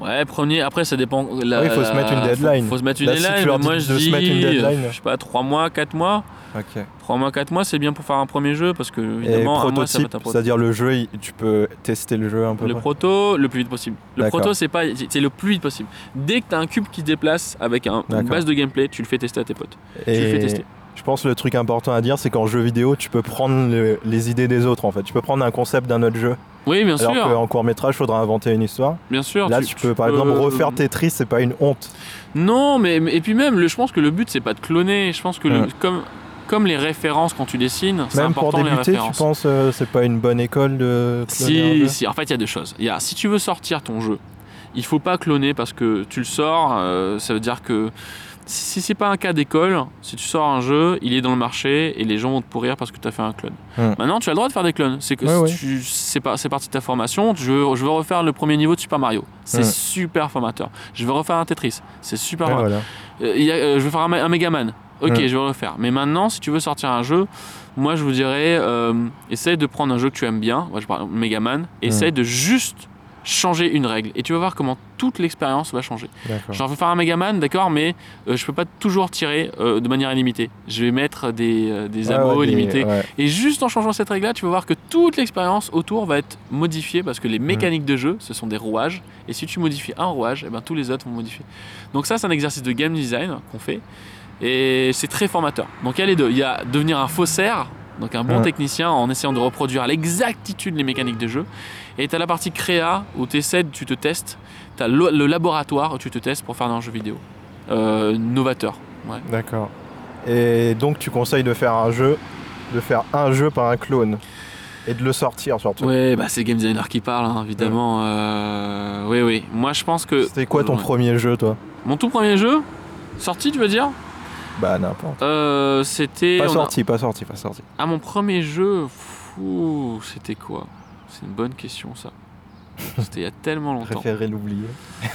Speaker 1: Ouais, premier. Après, ça dépend. La,
Speaker 2: Oui, faut se mettre une deadline.
Speaker 1: Faut, faut se mettre une
Speaker 2: Là,
Speaker 1: deadline. mais moi je
Speaker 2: de se
Speaker 1: dis.
Speaker 2: mettre une deadline.
Speaker 1: Je sais pas, 3 mois, 4 mois.
Speaker 2: Ok.
Speaker 1: 3 mois, 4 mois, c'est bien pour faire un premier jeu parce que,
Speaker 2: Et
Speaker 1: évidemment, un mois ça va
Speaker 2: prototype,
Speaker 1: être un prototype.
Speaker 2: c'est-à-dire le jeu, il- tu peux tester le jeu un peu
Speaker 1: Le
Speaker 2: près
Speaker 1: proto, le plus vite possible. Le proto, c'est pas, c'est le plus vite possible. Dès que tu as un cube qui se déplace avec un- une base de gameplay, tu le fais tester à tes potes. Tu le fais
Speaker 2: Et
Speaker 1: tester.
Speaker 2: Je pense que le truc important à dire, c'est qu'en jeu vidéo, tu peux prendre le- les idées des autres en fait. Tu peux prendre un concept d'un autre jeu.
Speaker 1: Oui, bien
Speaker 2: alors
Speaker 1: sûr.
Speaker 2: qu'en court métrage, il faudra inventer une histoire.
Speaker 1: Bien sûr.
Speaker 2: Là, tu, peux par exemple refaire Tetris, c'est pas une honte.
Speaker 1: Non, mais, et puis même, le, je pense que le but c'est pas de cloner. Je pense que le- comme comme les références quand tu dessines, c'est
Speaker 2: Même pour
Speaker 1: important les
Speaker 2: débuter, tu penses euh, c'est pas une bonne école de
Speaker 1: Si, si, en fait, il y a deux choses. Il y a, si tu veux sortir ton jeu, il faut pas cloner parce que tu le sors, euh, ça veut dire que si c'est pas un cas d'école, si tu sors un jeu, il est dans le marché et les gens vont te pourrir parce que tu as fait un clone.
Speaker 2: Hmm.
Speaker 1: Maintenant, tu as le droit de faire des clones. C'est que
Speaker 2: Ouais,
Speaker 1: si tu- c'est pas- c'est parti de ta formation. Je veux, je veux refaire le premier niveau de Super Mario. C'est
Speaker 2: Hmm.
Speaker 1: super formateur. Je veux refaire un Tetris. C'est super
Speaker 2: Ouais, voilà.
Speaker 1: Euh, il y a- euh, je vais faire un, un Megaman. Ok,
Speaker 2: Mm.
Speaker 1: je vais le refaire. Mais maintenant, si tu veux sortir un jeu, moi je vous dirais, euh, essaye de prendre un jeu que tu aimes bien. Moi je parle Megaman. Essaye de juste changer une règle. Et tu vas voir comment toute l'expérience va changer. Genre, je veux faire un Megaman, d'accord, mais euh, je peux pas toujours tirer euh, de manière illimitée. Je vais mettre des, euh, des ammo
Speaker 2: ouais,
Speaker 1: illimités.
Speaker 2: ouais.
Speaker 1: Et juste en changeant cette règle-là, tu vas voir que toute l'expérience autour va être modifiée parce que les mécaniques de jeu, ce sont des rouages. Et si tu modifies un rouage, eh ben, tous les autres vont modifier. Donc ça, c'est un exercice de game design qu'on fait. Et c'est très formateur. Donc il y a les deux. Il y a devenir un faussaire, donc un bon
Speaker 2: Ouais.
Speaker 1: technicien en essayant de reproduire à l'exactitude les mécaniques de jeu. Et tu as la partie créa où tu essaies, tu te testes. Tu as le, le laboratoire où tu te testes pour faire un jeu vidéo. Euh, novateur. Ouais.
Speaker 2: D'accord. Et donc tu conseilles de faire un jeu, de faire un jeu par un clone et de le sortir surtout.
Speaker 1: Ouais, bah c'est game designer qui parle, hein, évidemment. Euh, oui, oui. Moi, je pense que.
Speaker 2: C'était quoi ton
Speaker 1: Ouais.
Speaker 2: premier jeu toi?
Speaker 1: Mon tout premier jeu, sorti, tu veux dire?
Speaker 2: Bah n'importe.
Speaker 1: Euh, C'était.
Speaker 2: Pas
Speaker 1: a-
Speaker 2: sorti, pas sorti, pas sorti.
Speaker 1: Ah, mon premier jeu, fou, c'était quoi? C'est une bonne question, ça. C'était il y a tellement longtemps.
Speaker 2: Préférerais l'oublier.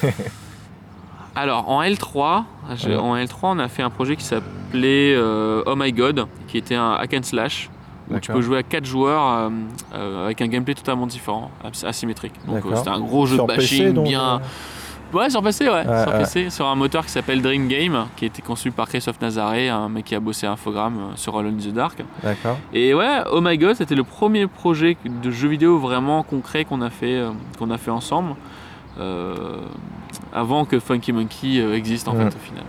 Speaker 1: Alors, en L3, je-
Speaker 2: Ouais.
Speaker 1: en L3, on a fait un projet qui s'appelait euh, Oh My God, qui était un hack and slash. Où tu peux jouer à 4 joueurs euh, euh, avec un gameplay totalement différent, as- asymétrique. Donc c'était un gros jeu
Speaker 2: Sur
Speaker 1: de
Speaker 2: PC,
Speaker 1: bashing
Speaker 2: donc,
Speaker 1: bien, Ouais, sur PC, ouais.
Speaker 2: Ouais,
Speaker 1: sur
Speaker 2: ouais.
Speaker 1: PC, sur un moteur qui s'appelle Dream Game, qui a été conçu par Christophe Nazaré, un mec qui a bossé à Infogrames euh, sur Alone in the Dark.
Speaker 2: D'accord.
Speaker 1: Et ouais, Oh My God, c'était le premier projet de jeu vidéo vraiment concret qu'on a fait, euh, qu'on a fait ensemble, euh, avant que Funky Monkey existe en fait au final.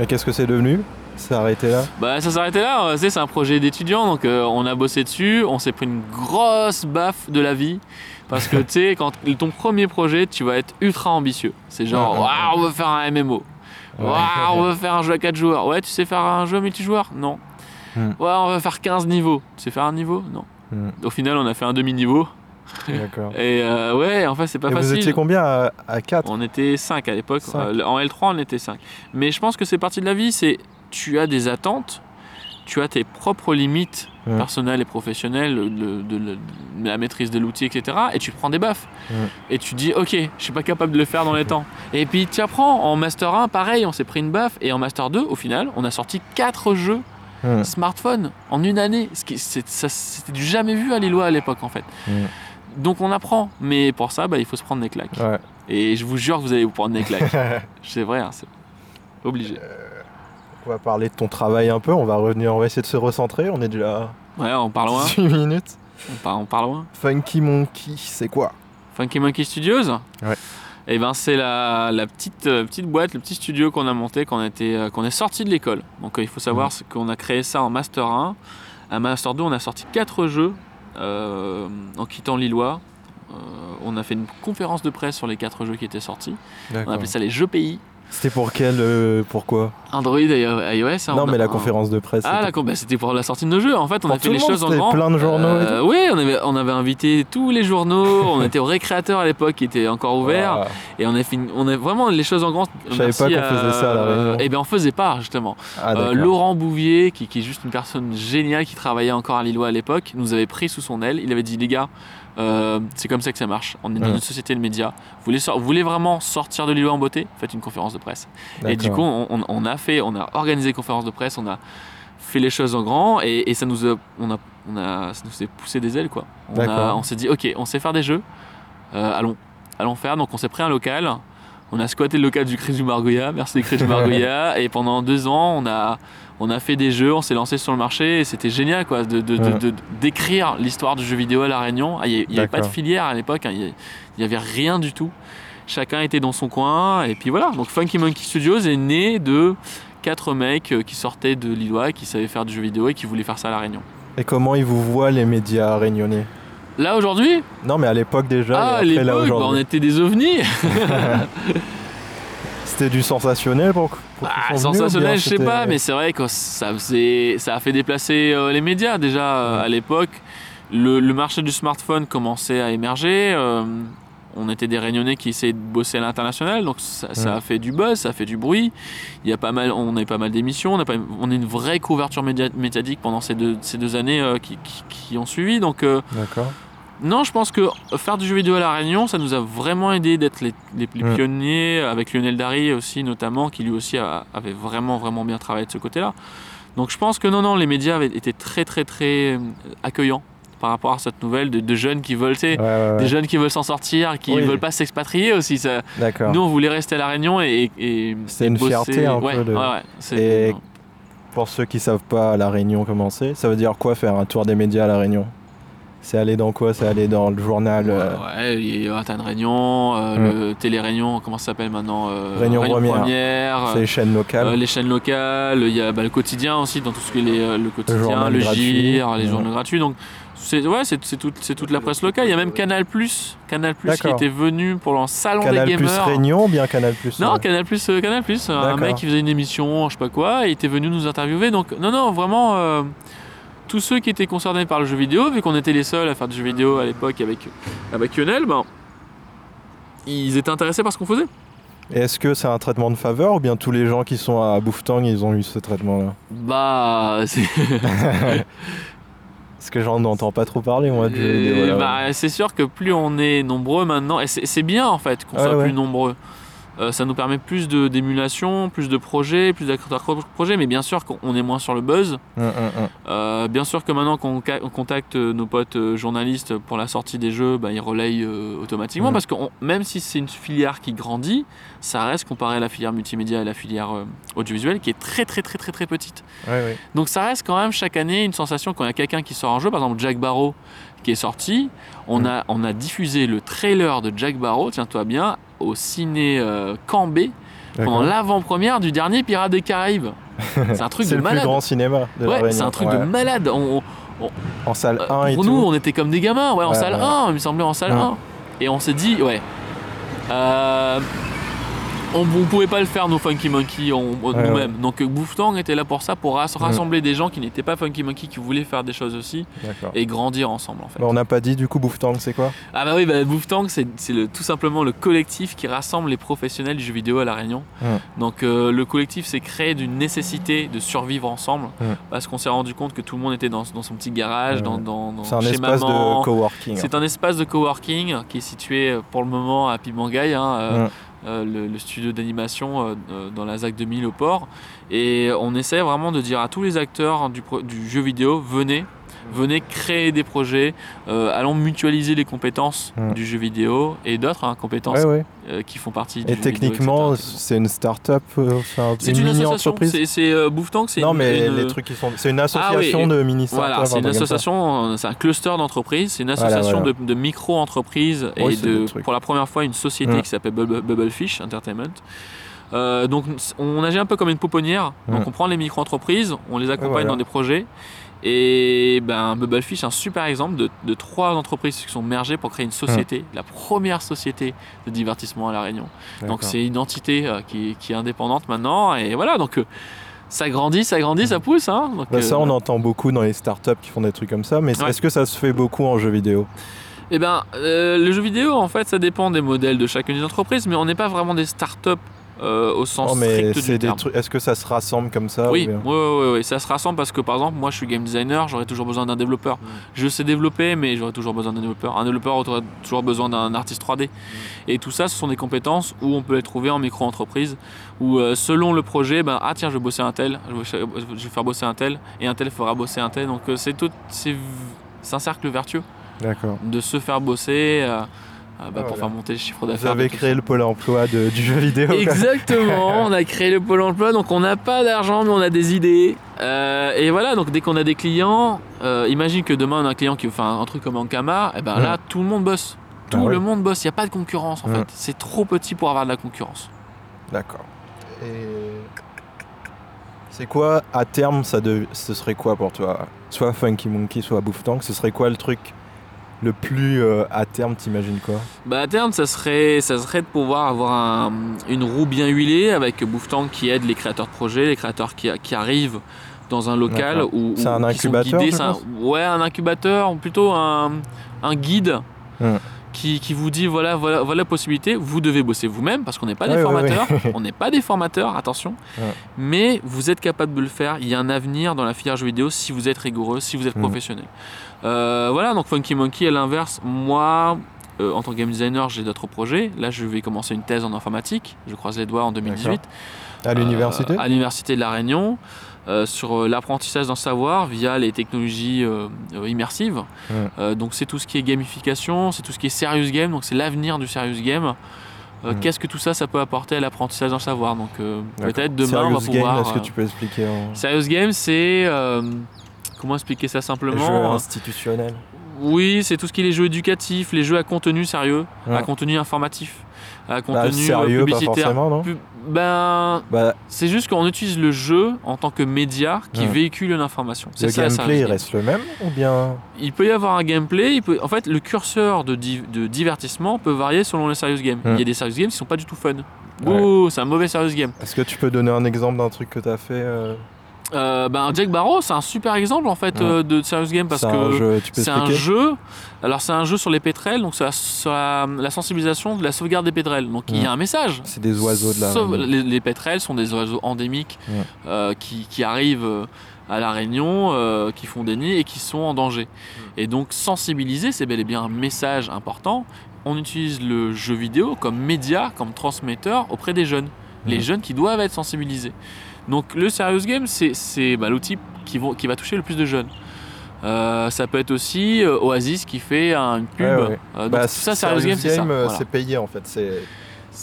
Speaker 2: Et qu'est-ce que c'est devenu C'est arrêté là?
Speaker 1: Bah ça s'arrêtait là, c'est un projet d'étudiant, donc euh, on a bossé dessus, on s'est pris une grosse baffe de la vie. Parce que tu sais, quand ton premier projet, tu vas être ultra ambitieux. C'est genre, waouh, on veut faire un MMO.
Speaker 2: Ouais.
Speaker 1: Waouh, on veut faire un jeu à 4 joueurs. Ouais, tu sais faire un jeu multijoueur? Non.
Speaker 2: Hmm.
Speaker 1: Ouais, on va faire 15 niveaux. Tu sais faire un niveau? Non.
Speaker 2: Hmm.
Speaker 1: Au final, on a fait un demi-niveau.
Speaker 2: D'accord.
Speaker 1: Et euh, ouais, en fait, c'est pas
Speaker 2: Et vous
Speaker 1: facile.
Speaker 2: étiez combien à, à 4
Speaker 1: On était 5 à l'époque. Euh, en L3, on était 5. Mais je pense que c'est partie de la vie, c'est tu as des attentes, tu as tes propres limites
Speaker 2: Ouais.
Speaker 1: personnelles et professionnelles, de, de- de- de la maîtrise de l'outil, etc. Et tu prends des baffes.
Speaker 2: Ouais.
Speaker 1: Et tu dis, ok, je suis pas capable de le faire dans les temps. Et puis tu apprends. En Master 1, pareil, on s'est pris une baffe. Et en Master 2, au final, on a sorti 4 jeux
Speaker 2: Hmm.
Speaker 1: smartphone en une année. Ce c'était du jamais vu à Lillois à l'époque, en fait. Donc on apprend. Mais pour ça, bah, il faut se prendre des claques.
Speaker 2: Ouais.
Speaker 1: Et je vous jure que vous allez vous prendre des claques. C'est vrai, hein, c'est obligé.
Speaker 2: On va parler de ton travail un peu, on va revenir, on va essayer de se recentrer, on est déjà
Speaker 1: Ouais, on part loin.
Speaker 2: 18 minutes.
Speaker 1: On part, on part loin.
Speaker 2: Funky Monkey, c'est quoi?
Speaker 1: Funky Monkey Studios?
Speaker 2: Ouais.
Speaker 1: Et ben c'est la, la petite, euh, petite boîte, le petit studio qu'on a monté quand on, était, euh, qu'on est sorti de l'école. Donc euh, il faut savoir c'est qu'on a créé ça en Master 1. À Master 2, on a sorti 4 jeux en quittant Lillois. On a fait une conférence de presse sur les 4 jeux qui étaient sortis. On
Speaker 2: D'accord.
Speaker 1: appelait ça les jeux pays.
Speaker 2: C'était pour quel euh, Pourquoi
Speaker 1: Android et iOS. hein,
Speaker 2: Non,
Speaker 1: on
Speaker 2: mais la
Speaker 1: on-
Speaker 2: conférence de presse.
Speaker 1: Ah,
Speaker 2: c'était-
Speaker 1: bah, c'était pour la sortie de nos jeux. En fait, on
Speaker 2: Pour
Speaker 1: a fait les
Speaker 2: le monde,
Speaker 1: choses en grand.
Speaker 2: plein de journaux
Speaker 1: Euh, oui, on avait, on avait invité tous les journaux. on était au récréateur à l'époque qui était encore ouvert. Et on a fait, une- on a vraiment les choses en grand.
Speaker 2: Je savais pas qu'on faisait ça à La Réunion.
Speaker 1: Eh bien, on faisait pas justement.
Speaker 2: ah,
Speaker 1: Euh. Laurent Bouvier, qui, qui est juste une personne géniale qui travaillait encore à Lillois à l'époque, nous avait pris sous son aile. Il avait dit les gars, euh, c'est comme ça que ça marche. On est dans une société de médias. Vous voulez, sor- vous voulez vraiment sortir de Lillois en beauté? Faites une conférence de presse. Et du coup, on, on- on a fait, on a organisé une conférence de presse, on a fait les choses en grand et, et ça nous a, on a, on a, ça nous a poussé des ailes quoi. On, s'est dit, ok, on sait faire des jeux, euh, allons, allons faire. Donc on s'est pris un local, on a squatté le local du Cris du Margoya, merci Cris du Margoya, et pendant deux ans, on a, on a fait des jeux, on s'est lancé sur le marché et c'était génial quoi, de,
Speaker 2: Ouais.
Speaker 1: d'écrire l'histoire du jeu vidéo à La Réunion. Ah, Il n'y avait pas de filière à l'époque, hein, il n'y avait rien du tout. Chacun était dans son coin, et puis voilà. Donc Funky Monkey Studios est né de quatre mecs euh, qui sortaient de Lillois, qui savaient faire du jeu vidéo et qui voulaient faire ça à La Réunion.
Speaker 2: Et comment ils vous voient les médias réunionnais?
Speaker 1: Là aujourd'hui,
Speaker 2: Non, mais à l'époque déjà,
Speaker 1: ah,
Speaker 2: et après là
Speaker 1: bah, on était des ovnis.
Speaker 2: C'était du sensationnel pour, pour
Speaker 1: Ah,
Speaker 2: venus, ou bien
Speaker 1: sensationnel, je sais pas, mais c'est vrai que ça, a fait déplacer euh, les médias déjà euh,
Speaker 2: Ouais.
Speaker 1: à l'époque. Le, le marché du smartphone commençait à émerger. euh, on était des Réunionnais qui essayaient de bosser à l'international, donc ça, a fait du buzz, ça a fait du bruit. Il y a pas mal, on a eu pas mal d'émissions, on a, pas, on a une vraie couverture média- médiatique pendant ces deux, ces deux années qui, qui- qui ont suivi. Donc
Speaker 2: D'accord.
Speaker 1: Non, je pense que faire du jeu vidéo à La Réunion, ça nous a vraiment aidé d'être les, les- les pionniers, avec Lionel Darry aussi notamment, qui lui aussi a- avait vraiment vraiment bien travaillé de ce côté-là. Donc je pense que non, non, les médias avaient été très très très euh, accueillants par rapport à cette nouvelle de, de jeunes qui veulent,
Speaker 2: Ouais, ouais,
Speaker 1: des jeunes qui veulent s'en sortir, qui
Speaker 2: Oui.
Speaker 1: veulent pas s'expatrier aussi. Ça.
Speaker 2: D'accord.
Speaker 1: Nous, on voulait rester à La Réunion et. et
Speaker 2: C'est une
Speaker 1: bosser.
Speaker 2: fierté un peu de- Et- Pour ceux qui savent pas à La Réunion comment c'est, ça veut dire quoi faire un tour des médias à La Réunion? C'est aller dans quoi? C'est aller dans le journal euh,
Speaker 1: Ouais, il y a t'as une réunion, euh,
Speaker 2: Mm.
Speaker 1: le télé-réunion, comment ça s'appelle maintenant euh,
Speaker 2: Réunion Première.
Speaker 1: Première,
Speaker 2: C'est les chaînes locales.
Speaker 1: euh, les chaînes locales, il y a bah, le quotidien aussi, dans tout ce qui est les, euh, le quotidien,
Speaker 2: journal
Speaker 1: le,
Speaker 2: gratuit.
Speaker 1: gire, les
Speaker 2: Ouais.
Speaker 1: journaux gratuits. Donc, c'est ouais, c'est toute, la presse locale. Il y a même Canal Canal qui
Speaker 2: D'accord.
Speaker 1: était venu pour le salon
Speaker 2: Canal
Speaker 1: des
Speaker 2: Plus
Speaker 1: gamers.
Speaker 2: Réunion ou bien Canal Plus
Speaker 1: Non,
Speaker 2: euh,
Speaker 1: Canal Plus, Canal Plus, un mec qui faisait une émission, je sais pas quoi, et était venu nous interviewer. Donc, non, non, vraiment, euh, tous ceux qui étaient concernés par le jeu vidéo, vu qu'on était les seuls à faire du jeu vidéo à l'époque avec, avec Lionel, ben, ils étaient intéressés par ce qu'on faisait.
Speaker 2: Et Est-ce que c'est un traitement de faveur ou bien tous les gens qui sont à Bouftang ils ont eu ce traitement-là
Speaker 1: Bah, c'est
Speaker 2: Parce que j'en entends pas trop parler moi de jeux vidéo. Là.
Speaker 1: bah, c'est sûr que plus on est nombreux maintenant, et c'est bien en fait qu'on soit
Speaker 2: ouais.
Speaker 1: plus nombreux. Euh, ça nous permet plus de- d'émulation, plus de projets, plus d'acteurs projets, mais bien sûr qu'on est moins sur le buzz.
Speaker 2: Hum, hum, hum.
Speaker 1: Euh, bien sûr que maintenant qu'on contacte euh, nos potes journalistes pour la sortie des jeux, bah, ils relayent euh, automatiquement parce que on- même si c'est une filière qui grandit, ça reste comparé à la filière multimédia et la filière audiovisuelle qui est très très très très très petite.
Speaker 2: Ouais, ouais.
Speaker 1: Donc ça reste quand même chaque année une sensation quand il y a quelqu'un qui sort un jeu, par exemple Jack Barrow qui est sorti, on,
Speaker 2: Mhm.
Speaker 1: a, on a diffusé le trailer de Jack Barrow, tiens-toi bien, au ciné euh, Cambé pendant l'avant-première du dernier Pirates des Caraïbes. C'est un truc
Speaker 2: C'est
Speaker 1: de
Speaker 2: le plus
Speaker 1: malade.
Speaker 2: grand cinéma de
Speaker 1: Ouais, c'est un truc
Speaker 2: Ouais.
Speaker 1: de malade. On- on-
Speaker 2: En salle
Speaker 1: euh,
Speaker 2: 1 et
Speaker 1: pour
Speaker 2: tout.
Speaker 1: nous, on était comme des gamins, ouais, en
Speaker 2: Ouais,
Speaker 1: salle
Speaker 2: ouais.
Speaker 1: 1, il me semblait en salle
Speaker 2: Ouais.
Speaker 1: 1. Et on s'est dit, ouais. euh, on, on pouvait pas le faire, nos Funky Monkey, on-
Speaker 2: Ouais,
Speaker 1: nous-mêmes. Donc euh, Bouftang était là pour ça, pour ras- rassembler des gens qui n'étaient pas Funky Monkey, qui voulaient faire des choses aussi et grandir ensemble en fait.
Speaker 2: Bah, on n'a pas dit du coup Bouftang c'est quoi?
Speaker 1: Ah bah oui, bah, Bouftang, c'est tout simplement le collectif qui rassemble les professionnels du jeu vidéo à La Réunion. Donc euh, le collectif s'est créé d'une nécessité de survivre ensemble parce qu'on s'est rendu compte que tout le monde était dans, dans son petit garage, dans, dans, dans-
Speaker 2: C'est un espace de coworking.
Speaker 1: C'est un espace de coworking qui est situé euh, pour le moment à Pimangaï, hein, euh, le, le studio d'animation euh, euh, dans la ZAC 2000 au port. Et on essaie vraiment de dire à tous les acteurs du jeu vidéo, venez, venez créer des projets, euh, allons mutualiser les compétences
Speaker 2: Ouais.
Speaker 1: du jeu vidéo et d'autres hein, compétences
Speaker 2: Ouais, ouais.
Speaker 1: euh, qui font partie du
Speaker 2: Et
Speaker 1: jeu vidéo,
Speaker 2: techniquement, c'est une start-up, euh, enfin,
Speaker 1: c'est
Speaker 2: une, mini
Speaker 1: association,
Speaker 2: entreprise.
Speaker 1: c'est, euh, Boufftank, c'est
Speaker 2: Non,
Speaker 1: une-
Speaker 2: mais
Speaker 1: une-
Speaker 2: les trucs qui sont. C'est une association
Speaker 1: et-
Speaker 2: de mini.
Speaker 1: Voilà, c'est
Speaker 2: un
Speaker 1: une association, euh, c'est un cluster d'entreprises, c'est une association
Speaker 2: voilà.
Speaker 1: de, de micro-entreprises et de, pour la première fois une société
Speaker 2: Mm.
Speaker 1: qui s'appelle Bubble- Bubblefish Entertainment. Euh, donc on agit un peu comme une pouponnière, donc on prend les micro-entreprises, on les accompagne
Speaker 2: voilà.
Speaker 1: dans des projets. Et ben, Bubblefish est un super exemple de, de trois entreprises qui sont mergées pour créer une société, la première société de divertissement à La Réunion. Donc c'est une entité euh, qui, qui est indépendante maintenant, et voilà, donc euh, ça grandit, ça grandit, ça pousse. Hein, donc,
Speaker 2: Bah, ça,
Speaker 1: euh,
Speaker 2: on entend beaucoup dans les startups qui font des trucs comme ça, mais
Speaker 1: Ouais.
Speaker 2: est-ce que ça se fait beaucoup en jeu vidéo?
Speaker 1: Eh euh, le jeu vidéo, en fait, ça dépend des modèles de chacune des entreprises, mais on n'est pas vraiment des startups euh, au sens
Speaker 2: Non, mais
Speaker 1: strict
Speaker 2: c'est
Speaker 1: du
Speaker 2: des
Speaker 1: terme.
Speaker 2: Est-ce que ça se rassemble comme ça
Speaker 1: Oui,
Speaker 2: ou bien-
Speaker 1: oui, oui, oui, ça se rassemble parce que par exemple, moi je suis game designer, j'aurais toujours besoin d'un développeur. Je sais développer, mais j'aurais toujours besoin d'un développeur. Un développeur aurait toujours besoin d'un artiste 3D. Et tout ça, ce sont des compétences où on peut les trouver en micro-entreprise, où euh, selon le projet, ben, ah tiens, je vais bosser un tel, je vais, je vais faire bosser un tel, et un tel fera bosser un tel. Donc euh, c'est tout, c'est c'est un cercle vertueux
Speaker 2: D'accord.
Speaker 1: de se faire bosser bah,
Speaker 2: Ah,
Speaker 1: pour faire monter le chiffre
Speaker 2: Vous
Speaker 1: d'affaires. de
Speaker 2: avez
Speaker 1: tout
Speaker 2: créé le pôle emploi de- du jeu vidéo.
Speaker 1: Exactement, on a créé le pôle emploi, donc on n'a pas d'argent mais on a des idées. Euh, et voilà, donc dès qu'on a des clients, euh, imagine que demain on a un client qui veut faire un, truc comme Ankama, et ben là tout le monde bosse. Tout
Speaker 2: Ah ouais.
Speaker 1: le monde bosse, il n'y a pas de concurrence en fait. C'est trop petit pour avoir de la concurrence.
Speaker 2: D'accord. Et c'est quoi à terme ça de... ce serait quoi pour toi? Soit Funky Monkey, soit Bouffe Tank, ce serait quoi le truc le plus euh, à terme T'imagines quoi?
Speaker 1: Bah à terme, ça serait, ça serait de pouvoir avoir un- une roue bien huilée avec Boufftank qui aide les créateurs de projets, les créateurs qui, qui arrivent dans un local où,
Speaker 2: C'est un incubateur,
Speaker 1: guidés.
Speaker 2: je
Speaker 1: un- ouais, un incubateur, ou plutôt un, un guide.
Speaker 2: Hmm.
Speaker 1: Qui, qui vous dit voilà, voilà, voilà la possibilité, vous devez bosser vous-même parce qu'on n'est pas
Speaker 2: Ouais,
Speaker 1: des
Speaker 2: ouais, ouais.
Speaker 1: formateurs, on n'est pas des formateurs, attention, mais vous êtes capable de le faire, il y a un avenir dans la filière jeux vidéo si vous êtes rigoureux, si vous êtes
Speaker 2: Mhm.
Speaker 1: professionnel. Euh, voilà, donc Funky Monkey à l'inverse, moi euh, en tant que game designer, j'ai d'autres projets. Là, je vais commencer une thèse en informatique. Je croise les doigts en 2018.
Speaker 2: À l'université
Speaker 1: Euh, À l'université de La Réunion. euh, sur euh, l'apprentissage d'un savoir via les technologies euh, immersives. Donc c'est tout ce qui est gamification, c'est tout ce qui est serious game, donc c'est l'avenir du serious game. Qu'est-ce que tout ça, ça peut apporter à l'apprentissage d'un savoir? Donc peut-être demain on va
Speaker 2: Serious
Speaker 1: pouvoir...
Speaker 2: Est-ce que tu peux expliquer en
Speaker 1: Serious game, c'est... euh, comment expliquer ça simplement
Speaker 2: institutionnel
Speaker 1: Oui, c'est tout ce qui est les jeux éducatifs, les jeux à contenu sérieux,
Speaker 2: Ouais.
Speaker 1: à contenu informatif, à
Speaker 2: Bah,
Speaker 1: contenu euh,
Speaker 2: Sérieux, pas
Speaker 1: publicitaire.
Speaker 2: forcément, non
Speaker 1: Ben,
Speaker 2: Bah,
Speaker 1: c'est juste qu'on utilise le jeu en tant que média qui
Speaker 2: Ouais.
Speaker 1: véhicule une information. C'est
Speaker 2: le
Speaker 1: ça,
Speaker 2: gameplay, il reste le même ou bien
Speaker 1: Il peut y avoir un gameplay, il peut... en fait le curseur de, de divertissement peut varier selon les serious games. Il y a des serious games qui sont pas du tout fun.
Speaker 2: Ouais.
Speaker 1: Ouh, c'est un mauvais serious game.
Speaker 2: Est-ce que tu peux donner un exemple d'un truc que tu as fait euh,
Speaker 1: Euh, ben, Jack Barrow, c'est un super exemple en fait
Speaker 2: Ouais.
Speaker 1: euh, de serious game parce que c'est un jeu. Alors c'est un jeu sur les pétrels, donc c'est la- sensibilisation de la sauvegarde des pétrels. Donc il y a un message.
Speaker 2: C'est des oiseaux de la
Speaker 1: Sauve- les, les pétrels sont des oiseaux endémiques
Speaker 2: Ouais.
Speaker 1: euh, qui, qui arrivent à la Réunion, qui font des nids et qui sont en danger. Et donc sensibiliser, c'est bel et bien un message important. On utilise le jeu vidéo comme média, comme transmetteur auprès des jeunes. Les jeunes qui doivent être sensibilisés. Donc le serious game, c'est- bah, l'outil qui, va toucher le plus de jeunes. Euh, ça peut être aussi euh, Oasis qui fait un- une pub.
Speaker 2: Ouais, ouais.
Speaker 1: Euh, donc
Speaker 2: Bah,
Speaker 1: tout ça, serious game, c'est ça. Voilà.
Speaker 2: c'est payé en fait.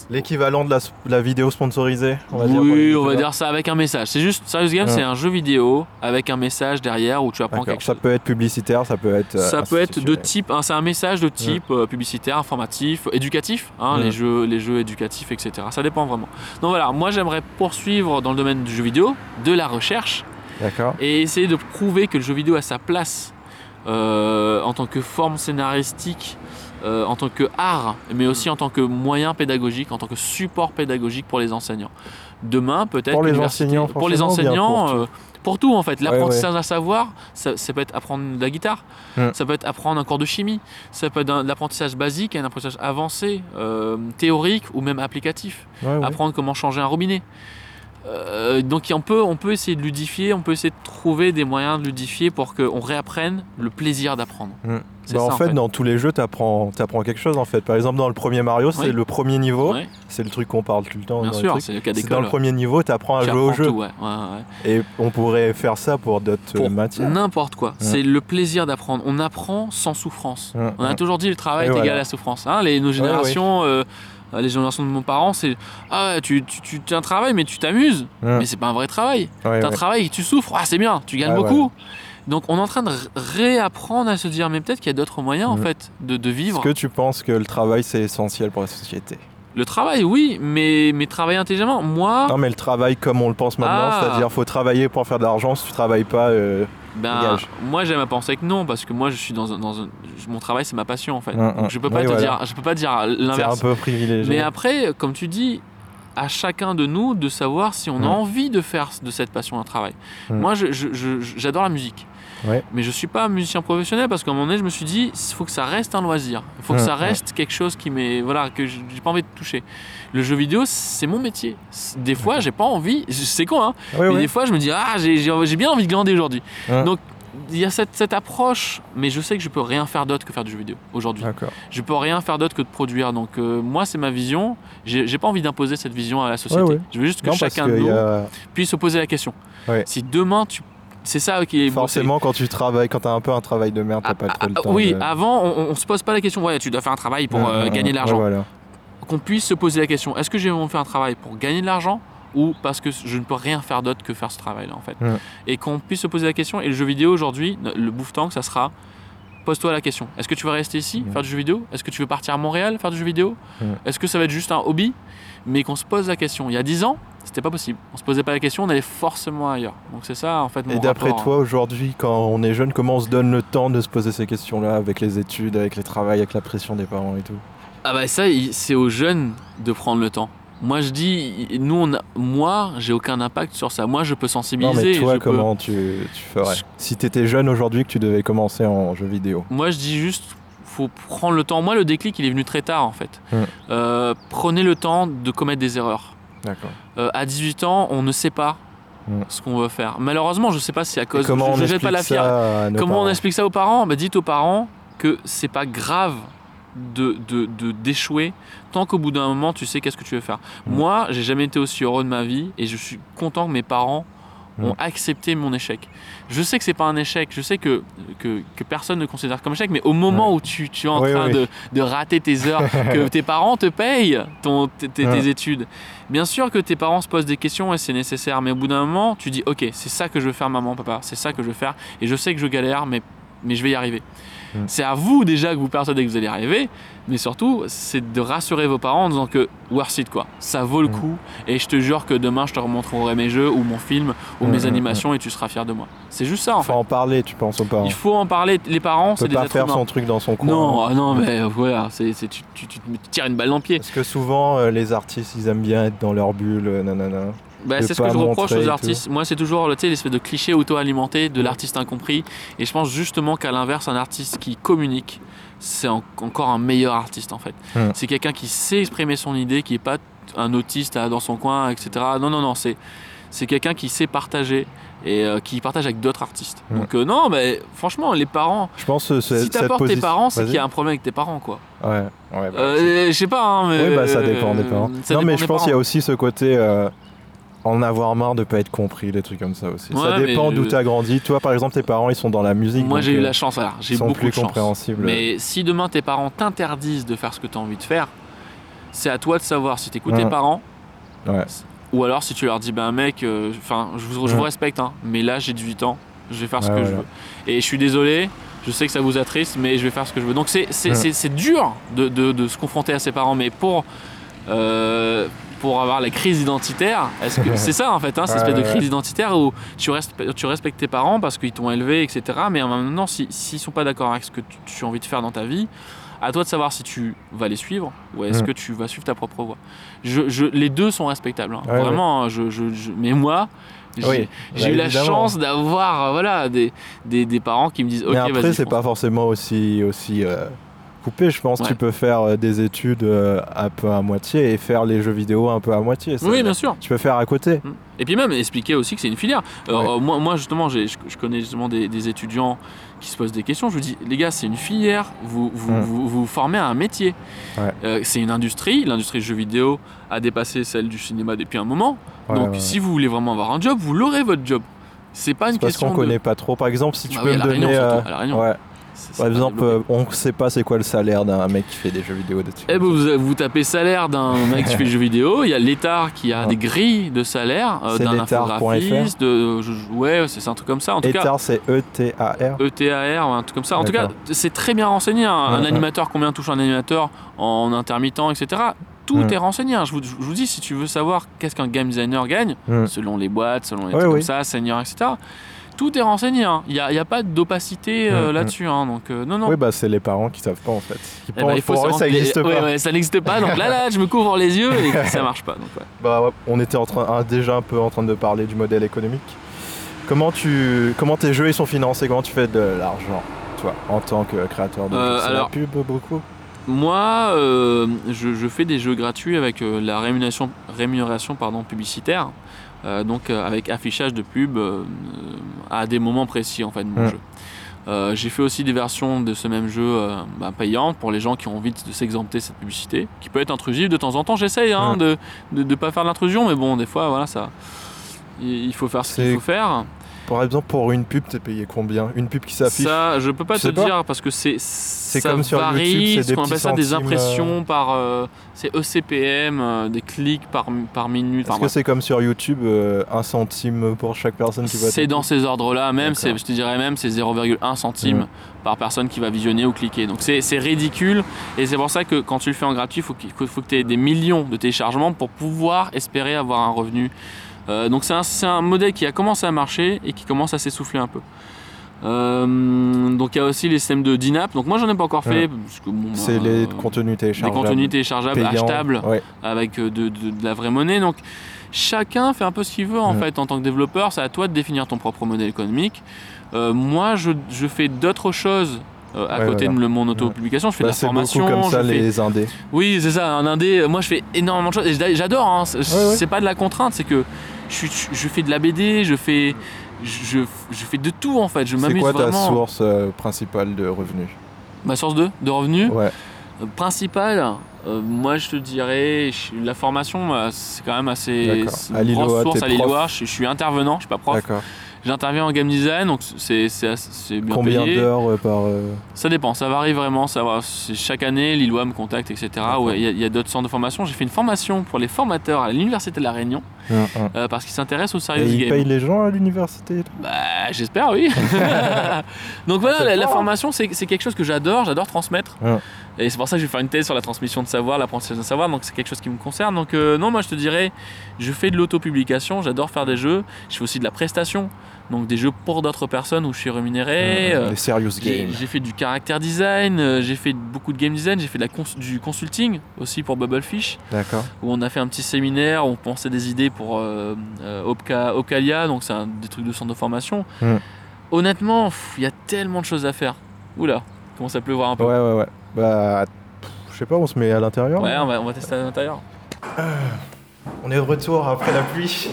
Speaker 2: L'équivalent de la, la vidéo sponsorisée. On va dire, pour les
Speaker 1: oui, on va dire ça avec un message. C'est juste, Serious Game,
Speaker 2: Ouais.
Speaker 1: c'est un jeu vidéo avec un message derrière où tu apprends quelque
Speaker 2: Ça
Speaker 1: chose.
Speaker 2: peut être publicitaire, ça peut être. euh,
Speaker 1: Ça peut être de type, hein, c'est un message de type euh, publicitaire, informatif, éducatif, hein,
Speaker 2: Ouais.
Speaker 1: les, jeux, les jeux éducatifs, etc. Ça dépend vraiment. Donc voilà, moi j'aimerais poursuivre dans le domaine du jeu vidéo, de la recherche,
Speaker 2: D'accord.
Speaker 1: et essayer de prouver que le jeu vidéo a sa place euh, en tant que forme scénaristique, euh, en tant que art, mais aussi en tant que moyen pédagogique, en tant que support pédagogique pour les enseignants. Demain, peut-être.
Speaker 2: Pour les enseignants,
Speaker 1: Pour les
Speaker 2: forcément, ou bien
Speaker 1: enseignants,
Speaker 2: pour tout
Speaker 1: euh, pour tout en fait.
Speaker 2: Ouais,
Speaker 1: L'apprentissage d'un savoir, ça, ça peut être apprendre de la guitare, ça peut être apprendre un cours de chimie, ça peut être un- de l'apprentissage basique, un apprentissage avancé, euh, théorique ou même applicatif
Speaker 2: ouais.
Speaker 1: apprendre comment changer un robinet. Euh, donc on peut, on peut essayer de ludifier, on peut essayer de trouver des moyens de ludifier pour qu'on réapprenne le plaisir d'apprendre.
Speaker 2: Mm.
Speaker 1: C'est
Speaker 2: Bah,
Speaker 1: ça,
Speaker 2: en, fait, dans tous les jeux, tu apprends, quelque chose en fait. Par exemple, dans le premier Mario, c'est
Speaker 1: Oui.
Speaker 2: le premier niveau. C'est le truc qu'on parle tout le temps.
Speaker 1: bien
Speaker 2: dans
Speaker 1: sûr, c'est le cas
Speaker 2: C'est dans le premier niveau, tu apprends à jouer au jeu.
Speaker 1: tout, ouais, ouais, ouais.
Speaker 2: Et on pourrait faire ça pour d'autres
Speaker 1: Pour
Speaker 2: matières.
Speaker 1: n'importe quoi. C'est le plaisir d'apprendre. On apprend sans souffrance.
Speaker 2: Mm,
Speaker 1: On a
Speaker 2: mm.
Speaker 1: toujours dit le travail est égal
Speaker 2: voilà.
Speaker 1: à la souffrance. Hein, les, nos générations, euh, les générations de mon parent, c'est ah tu, tu, tu tu as un travail mais tu t'amuses,
Speaker 2: Mm.
Speaker 1: mais c'est pas un vrai travail.
Speaker 2: Ouais,
Speaker 1: T'as un
Speaker 2: ouais.
Speaker 1: travail et tu souffres, ah c'est bien, tu gagnes
Speaker 2: Ah,
Speaker 1: beaucoup. Donc on est en train de réapprendre à se dire mais peut-être qu'il y a d'autres moyens en
Speaker 2: Mhm.
Speaker 1: fait de, de vivre.
Speaker 2: Est-ce que tu penses que le travail c'est essentiel pour la société?
Speaker 1: Le travail oui, mais, mais travailler intelligemment. Moi,
Speaker 2: Non, mais le travail comme on le pense maintenant,
Speaker 1: Ah.
Speaker 2: c'est-à-dire faut travailler pour faire de l'argent. Si tu travailles pas, euh,
Speaker 1: ben, moi j'aime à penser que non parce que moi je suis dans un, dans un- mon travail c'est ma passion en fait.
Speaker 2: Mm,
Speaker 1: Donc
Speaker 2: mm.
Speaker 1: je peux pas te
Speaker 2: voilà.
Speaker 1: dire, je peux pas dire
Speaker 2: c'est un
Speaker 1: l'inverse.
Speaker 2: peu privilégié.
Speaker 1: Mais après, comme tu dis, à chacun de nous de savoir si on a
Speaker 2: Mm.
Speaker 1: envie de faire de cette passion un travail. Moi, j'adore la musique.
Speaker 2: Ouais.
Speaker 1: Mais je suis pas musicien professionnel parce qu'à un moment donné, je me suis dit, il faut que ça reste un loisir. Il faut que ça reste quelque chose qui m'est. Voilà, que j'ai pas envie de toucher. Le jeu vidéo, c'est mon métier. Des fois, j'ai pas envie. C'est con, hein. Mais des fois, je me dis, ah, j'ai- bien envie de glander aujourd'hui. Donc, il y a cette, cette approche, mais je sais que je peux rien faire d'autre que faire du jeu vidéo aujourd'hui. Je peux rien faire d'autre que de produire. Donc euh, moi, c'est ma vision. J'ai pas envie d'imposer cette vision à la société.
Speaker 2: Ouais, ouais.
Speaker 1: Je veux juste que
Speaker 2: Non,
Speaker 1: chacun de nous
Speaker 2: a
Speaker 1: puisse se poser la question.
Speaker 2: Ouais.
Speaker 1: Si demain tu, c'est ça qui est
Speaker 2: forcément quand tu travailles, quand t'as un peu un travail de merde, t'as
Speaker 1: c'est-
Speaker 2: pas
Speaker 1: Ah,
Speaker 2: trop le
Speaker 1: ah,
Speaker 2: temps.
Speaker 1: oui,
Speaker 2: de-
Speaker 1: avant, on, on se pose pas la question. Ouais, tu dois faire un travail pour euh, gagner de l'argent.
Speaker 2: Voilà.
Speaker 1: Qu'on puisse se poser la question. Est-ce que j'ai vraiment fait un travail pour gagner de l'argent ou parce que je ne peux rien faire d'autre que faire ce travail-là en fait. Et qu'on puisse se poser la question. Et le jeu vidéo aujourd'hui, le bouffe tank, ça sera pose-toi la question. Est-ce que tu veux rester ici, faire du jeu vidéo? Est-ce que tu veux partir à Montréal, faire du jeu vidéo? Est-ce que ça va être juste un hobby? Mais qu'on se pose la question. Il y a 10 ans, c'était pas possible. On se posait pas la question, on allait forcément ailleurs. Donc c'est ça en fait mon
Speaker 2: Et d'après
Speaker 1: hein.
Speaker 2: toi, aujourd'hui, quand on est jeune, comment on se donne le temps de se poser ces questions-là avec les études, avec les travails, avec la pression des parents et tout?
Speaker 1: Ah bah ça, c'est aux jeunes de prendre le temps. Moi je dis, nous on a, moi j'ai aucun impact sur ça. Moi je peux
Speaker 2: Non,
Speaker 1: sensibiliser.
Speaker 2: mais toi,
Speaker 1: peux-
Speaker 2: comment tu, tu ferais? Si t'étais jeune aujourd'hui, que tu devais commencer en jeu vidéo
Speaker 1: Moi je dis juste, faut prendre le temps. Moi le déclic il est venu très tard en fait.
Speaker 2: Mm.
Speaker 1: Euh, prenez le temps de commettre des erreurs. Euh, à 18 ans, on ne sait pas
Speaker 2: Mm.
Speaker 1: ce qu'on veut faire. Malheureusement, je sais pas si à cause.
Speaker 2: comment
Speaker 1: je,
Speaker 2: on
Speaker 1: je jette pas la
Speaker 2: nos
Speaker 1: Comment on explique ça aux parents? Bah, Dites aux parents que c'est pas grave de de- de- d'échouer tant qu'au bout d'un moment tu sais qu'est-ce que tu veux faire.
Speaker 2: Mm.
Speaker 1: Moi, j'ai jamais été aussi heureux de ma vie et je suis content que mes parents. Ont accepté mon échec. Je sais que c'est pas un échec, je sais que, que, que personne ne considère comme échec, mais au moment où tu, tu es en
Speaker 2: Oui,
Speaker 1: train
Speaker 2: oui.
Speaker 1: De, de rater tes heures, que tes parents te payent ton,
Speaker 2: Ouais.
Speaker 1: tes études, bien sûr que tes parents se posent des questions et c'est nécessaire, mais au bout d'un moment, tu dis ok, c'est ça que je veux faire, maman, papa, c'est ça que je veux faire, et je sais que je galère, mais, mais je vais y arriver.
Speaker 2: Mm.
Speaker 1: C'est à vous déjà que vous persuadez que vous allez y arriver, mais surtout, c'est de rassurer vos parents en disant que worth it quoi, ça vaut le
Speaker 2: Mm.
Speaker 1: coup, et je te jure que demain je te remontrerai mes jeux ou mon film ou
Speaker 2: Mm,
Speaker 1: mes
Speaker 2: mm,
Speaker 1: animations et tu seras fier de moi. C'est juste ça en
Speaker 2: Faut
Speaker 1: fait.
Speaker 2: en parler, tu penses aux parents.
Speaker 1: Il faut en parler. Les parents, c'est des
Speaker 2: pas
Speaker 1: êtres
Speaker 2: faire
Speaker 1: humains.
Speaker 2: son truc dans son coin.
Speaker 1: Non, ah non, mais euh, voilà, c'est, tu, tu- tu te tires une balle dans le pied.
Speaker 2: Parce que souvent, euh, les artistes, ils aiment bien être dans leur bulle, euh, nanana.
Speaker 1: Bah, c'est ce que je reproche aux artistes. Moi, c'est toujours l'espèce de cliché auto-alimenté de l'artiste incompris. Et je pense justement qu'à l'inverse, un artiste qui communique, c'est en- encore un meilleur artiste en fait. C'est quelqu'un qui sait exprimer son idée, qui n'est pas un autiste dans son coin, etc. Non, non, non, c'est, c'est quelqu'un qui sait partager et euh, qui partage avec d'autres artistes. Donc, euh, non, mais franchement, les parents,
Speaker 2: Je pense que c'est
Speaker 1: si t'apportes tes parents, c'est qu'il y a un problème avec tes parents, quoi.
Speaker 2: Ouais, ouais. bah,
Speaker 1: Euh, je sais pas, hein, mais.
Speaker 2: Oui, bah ça dépend des parents.
Speaker 1: ça
Speaker 2: non, mais je pense qu'il y a aussi ce côté euh, en avoir marre de pas être compris, des trucs comme ça aussi. ça
Speaker 1: Ouais,
Speaker 2: dépend d'où
Speaker 1: je-
Speaker 2: tu as grandi. Toi, par exemple, tes parents, ils sont dans la musique.
Speaker 1: Moi, j'ai eu
Speaker 2: euh,
Speaker 1: la chance, voilà, j'ai beaucoup
Speaker 2: plus
Speaker 1: de chance.
Speaker 2: compréhensibles.
Speaker 1: Mais si demain tes parents t'interdisent de faire ce que tu as envie de faire, c'est à toi de savoir si tu écoutes tes parents
Speaker 2: Ouais.
Speaker 1: ou alors si tu leur dis, ben mec, euh, enfin, je, vous, je
Speaker 2: Ouais.
Speaker 1: vous respecte, hein, mais là j'ai 18 ans, je vais faire ce que je veux. Et je suis désolé, je sais que ça vous attriste, mais je vais faire ce que je veux. Donc c'est dur de, de- de se confronter à ses parents, mais pour. euh, pour avoir la crise identitaire, est-ce que c'est ça en fait, hein, cette espèce de crise identitaire où tu, respe- tu respectes tes parents parce qu'ils t'ont élevé, etc. Mais maintenant, si- s'ils sont pas d'accord avec ce que tu, tu as envie de faire dans ta vie, à toi de savoir si tu vas les suivre ou est-ce
Speaker 2: Mm.
Speaker 1: que tu vas suivre ta propre voie. Je, je- les deux sont respectables, hein.
Speaker 2: Ouais,
Speaker 1: vraiment. hein, Je, je- mais moi, j'ai
Speaker 2: Oui,
Speaker 1: j'ai
Speaker 2: bah,
Speaker 1: eu la chance d'avoir euh, voilà, des, des, des parents qui me disent Ok,
Speaker 2: Mais après, c'est pas forcément aussi, aussi euh, coupé. Je pense
Speaker 1: Ouais.
Speaker 2: tu peux faire euh, des études euh, un peu à moitié et faire les jeux vidéo un peu à moitié. ça.
Speaker 1: Oui, bien sûr.
Speaker 2: Tu peux faire à côté.
Speaker 1: Et puis même expliquer aussi que c'est une filière. Euh,
Speaker 2: Ouais.
Speaker 1: moi, moi, justement, je, je connais justement des, des étudiants qui se posent des questions. Je vous dis, les gars, c'est une filière. Vous vous,
Speaker 2: Mm.
Speaker 1: vous, vous formez à un métier.
Speaker 2: Ouais.
Speaker 1: Euh, c'est une industrie. L'industrie du jeu vidéo a dépassé celle du cinéma depuis un moment. Donc, si vous voulez vraiment avoir un job, vous l'aurez votre job. C'est pas une
Speaker 2: parce
Speaker 1: question
Speaker 2: qu'on
Speaker 1: de...
Speaker 2: connaît pas trop. Par exemple, si tu
Speaker 1: Bah
Speaker 2: peux
Speaker 1: oui, à
Speaker 2: me
Speaker 1: la Réunion,
Speaker 2: donner.
Speaker 1: surtout, à la Réunion.
Speaker 2: ouais. Par exemple, euh, on sait pas c'est quoi le salaire d'un mec qui fait des jeux vidéo dessus.
Speaker 1: Eh ben, vous, vous tapez salaire d'un mec qui fait des jeux vidéo, il y a l'État qui a
Speaker 2: Ouais.
Speaker 1: des grilles de salaire, euh, d'un infographiste, de, je- ouais, c'est un truc comme ça. En tout cas,
Speaker 2: Etar, c'est E E-T-A-R.
Speaker 1: ETAR ou un truc comme ça. En tout cas, c'est très bien renseigné. hein. Un
Speaker 2: Ouais,
Speaker 1: animateur, combien touche un animateur en intermittent, etc. Tout
Speaker 2: Mm.
Speaker 1: est renseigné. hein. Je vous, je vous dis, si tu veux savoir qu'est-ce qu'un game designer gagne,
Speaker 2: Mm.
Speaker 1: selon les boîtes, selon les trucs
Speaker 2: oui.
Speaker 1: comme ça, senior, etc. Tout est renseigné. hein. Il n'y a, pas d'opacité euh,
Speaker 2: Mm, mm.
Speaker 1: là-dessus. hein. Donc, euh, non, non.
Speaker 2: Oui, bah c'est les parents qui savent pas en fait. Qui
Speaker 1: Eh
Speaker 2: pensent-
Speaker 1: il faut
Speaker 2: pour
Speaker 1: se
Speaker 2: eux, ça n'existe pas.
Speaker 1: ouais, ça n'existe pas. Donc là, là, je me couvre les yeux et ça marche pas. Donc, ouais.
Speaker 2: Bah, ouais, on était en train, déjà un peu en train de parler du modèle économique. Comment, tu, comment tes jeux ils sont financés? Comment tu fais de l'argent, toi, en tant que créateur de
Speaker 1: Euh, alors-
Speaker 2: la pub beaucoup?
Speaker 1: Moi, euh, je, je fais des jeux gratuits avec euh, la rémunération, rémunération pardon, publicitaire, donc euh, avec affichage de pub euh, à des moments précis en fait de mon jeu. Euh, J'ai fait aussi des versions de ce même jeu euh, bah, payantes pour les gens qui ont envie de s'exempter de cette publicité, qui peut être intrusive de temps en temps. J'essaye hein, de ne pas faire de l'intrusion, mais bon, des fois, voilà, ça, il faut faire ce qu'il faut faire.
Speaker 2: Par exemple, pour une pub, t'es payé combien Une pub qui s'affiche
Speaker 1: Ça, je peux pas
Speaker 2: Tu
Speaker 1: te
Speaker 2: pas
Speaker 1: dire parce que c'est c'est
Speaker 2: comme sur YouTube, c'est
Speaker 1: ce
Speaker 2: des
Speaker 1: ça des
Speaker 2: centimes,
Speaker 1: impressions par euh, c'est ECPM, euh, des clics par par minute.
Speaker 2: Est-ce que c'est comme sur YouTube, euh, un centime pour chaque personne qui va
Speaker 1: C'est dans ces ordres-là, même, c'est- je te dirais même, c'est 0,1 centime par personne qui va visionner ou cliquer. Donc c'est c'est ridicule, et c'est pour ça que quand tu le fais en gratuit, il faut, qu'il- faut que tu aies des millions de téléchargements pour pouvoir espérer avoir un revenu. Euh, donc c'est un, modèle qui a commencé à marcher et qui commence à s'essouffler un peu. Euh, donc il y a aussi les systèmes de DINAP. Donc moi j'en ai pas encore fait.
Speaker 2: Ouais.
Speaker 1: bon,
Speaker 2: C'est
Speaker 1: bah,
Speaker 2: les contenus
Speaker 1: des
Speaker 2: téléchargeables.
Speaker 1: contenus téléchargeables,
Speaker 2: payants.
Speaker 1: achetables
Speaker 2: Ouais.
Speaker 1: avec euh, de, de- de la vraie monnaie. Donc chacun fait un peu ce qu'il veut en fait en tant que développeur. C'est à toi de définir ton propre modèle économique. Euh, moi, je, je fais d'autres choses. Euh, à
Speaker 2: Ouais,
Speaker 1: côté
Speaker 2: voilà.
Speaker 1: de mon auto-publication, je fais
Speaker 2: Bah,
Speaker 1: de la
Speaker 2: c'est
Speaker 1: formation.
Speaker 2: comme ça
Speaker 1: je fais-
Speaker 2: les indés.
Speaker 1: Oui, c'est ça, un indé. Moi, je fais énormément de choses. Et j'a- j'adore, hein. c'est
Speaker 2: ouais.
Speaker 1: c'est pas de la contrainte, c'est que je, fais de la BD, je fais, je, je fais de tout en fait. Je
Speaker 2: C'est
Speaker 1: m'amuse
Speaker 2: quoi ta
Speaker 1: vraiment.
Speaker 2: source euh, principale de revenus
Speaker 1: Ma source de, de revenus
Speaker 2: Ouais.
Speaker 1: Euh, Principal, euh, moi je te dirais, la formation, euh, c'est quand même assez c'est une grosse source à Lillois. Je, je suis intervenant, je suis pas prof. J'interviens en game design, donc c'est bien
Speaker 2: Combien d'heures euh, par. euh,
Speaker 1: Ça dépend, ça varie vraiment. Ça va, c'est- chaque année, Lillois me contacte, etc. Ouais, Il y a, d'autres centres de formation. J'ai fait une formation pour les formateurs à l'Université de La Réunion
Speaker 2: un, un.
Speaker 1: euh, parce qu'ils s'intéressent au
Speaker 2: Et
Speaker 1: serious
Speaker 2: ils
Speaker 1: game.
Speaker 2: payent les gens à l'université
Speaker 1: Bah, j'espère, oui. Donc voilà, la,
Speaker 2: hein.
Speaker 1: formation, c'est c'est quelque chose que j'adore, j'adore transmettre.
Speaker 2: Ouais.
Speaker 1: Et c'est pour ça que je vais faire une thèse sur la transmission de savoir, l'apprentissage de savoir, donc c'est quelque chose qui me concerne. Donc euh, non, moi je te dirais, je fais de l'autopublication, j'adore faire des jeux, je fais aussi de la prestation, donc des jeux pour d'autres personnes où je suis rémunéré. euh,
Speaker 2: Les serious games.
Speaker 1: j'ai fait du character design, euh, j'ai fait beaucoup de game design, j'ai fait de la cons- du consulting aussi pour Bubblefish,
Speaker 2: D'accord.
Speaker 1: où on a fait un petit séminaire, où on pensait des idées pour euh, Opca- Opcalia, donc c'est des trucs de centre de formation.
Speaker 2: Mm.
Speaker 1: Honnêtement, il y a tellement de choses à faire. Oula, commence à pleuvoir un peu.
Speaker 2: Ouais, ouais, ouais. Bah. Je sais pas, on se met à l'intérieur
Speaker 1: Ouais, on va, on va tester à l'intérieur.
Speaker 2: On est de retour après la pluie.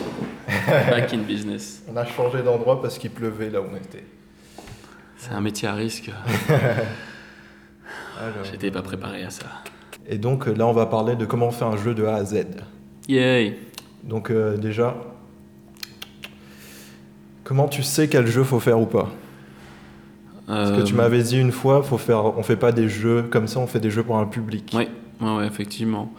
Speaker 1: Back in business.
Speaker 2: On a changé d'endroit parce qu'il pleuvait là où on était.
Speaker 1: C'est un métier à risque.
Speaker 2: Alors.
Speaker 1: J'étais pas préparé à ça.
Speaker 2: Et donc là, on va parler de comment on fait un jeu de A à Z.
Speaker 1: Yay
Speaker 2: Donc euh, déjà, comment tu sais quel jeu faut faire ou pas? Parce que tu
Speaker 1: Euh,
Speaker 2: m'avais dit une fois, faut faire, on fait pas des jeux comme ça, on fait des jeux pour un public.
Speaker 1: Oui, ouais, ouais, effectivement.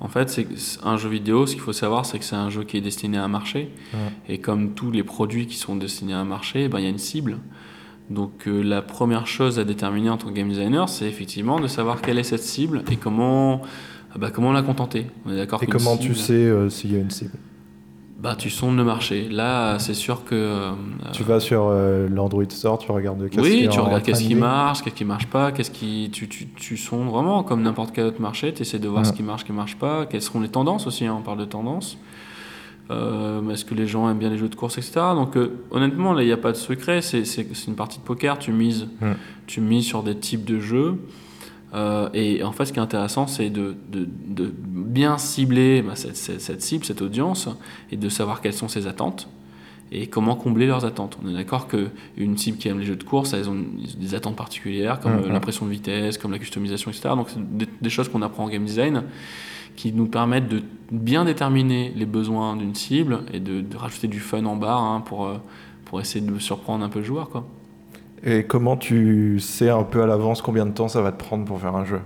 Speaker 1: En fait, c'est un jeu vidéo, ce qu'il faut savoir, c'est que c'est un jeu qui est destiné à un marché.
Speaker 2: Ouais.
Speaker 1: Et comme tous les produits qui sont destinés à un marché, ben, il y a une cible. Donc euh, la première chose à déterminer en tant que game designer, c'est effectivement de savoir quelle est cette cible et comment, ah bah, comment la contenter. On est d'accord
Speaker 2: Et comment tu sais euh, s'il y a une cible
Speaker 1: bah, Tu sondes le marché. Là, c'est sûr que... euh,
Speaker 2: Tu vas sur euh, l'Android Store, tu regardes qu'est-ce
Speaker 1: oui,
Speaker 2: qui
Speaker 1: tu regardes qu'est-ce qui marche, qu'est-ce qui marche pas, qu'est-ce qui tu, tu, tu sondes vraiment comme n'importe quel autre marché, tu essaies de voir
Speaker 2: Ouais.
Speaker 1: ce qui marche, ce qui marche pas, quelles seront les tendances aussi, hein, on parle de tendances. Euh, Est-ce que les gens aiment bien les jeux de course, etc. Donc euh, honnêtement, là, il n'y a pas de secret, c'est une partie de poker, tu mises,
Speaker 2: Ouais.
Speaker 1: tu mises sur des types de jeux. Euh, et en fait, ce qui est intéressant, c'est de, de- de bien cibler bah, cette, cette- cette cible, cette audience, et de savoir quelles sont ses attentes et comment combler leurs attentes. On est d'accord qu'une cible qui aime les jeux de course, elles ont des attentes particulières, comme euh, l'impression de vitesse, comme la customisation, etc. Donc, c'est des, des choses qu'on apprend en game design qui nous permettent de bien déterminer les besoins d'une cible et de, de rajouter du fun en barre hein, pour, euh, pour essayer de surprendre un peu le joueur. Quoi.
Speaker 2: Et comment tu sais un peu à l'avance combien de temps ça va te prendre pour faire un jeu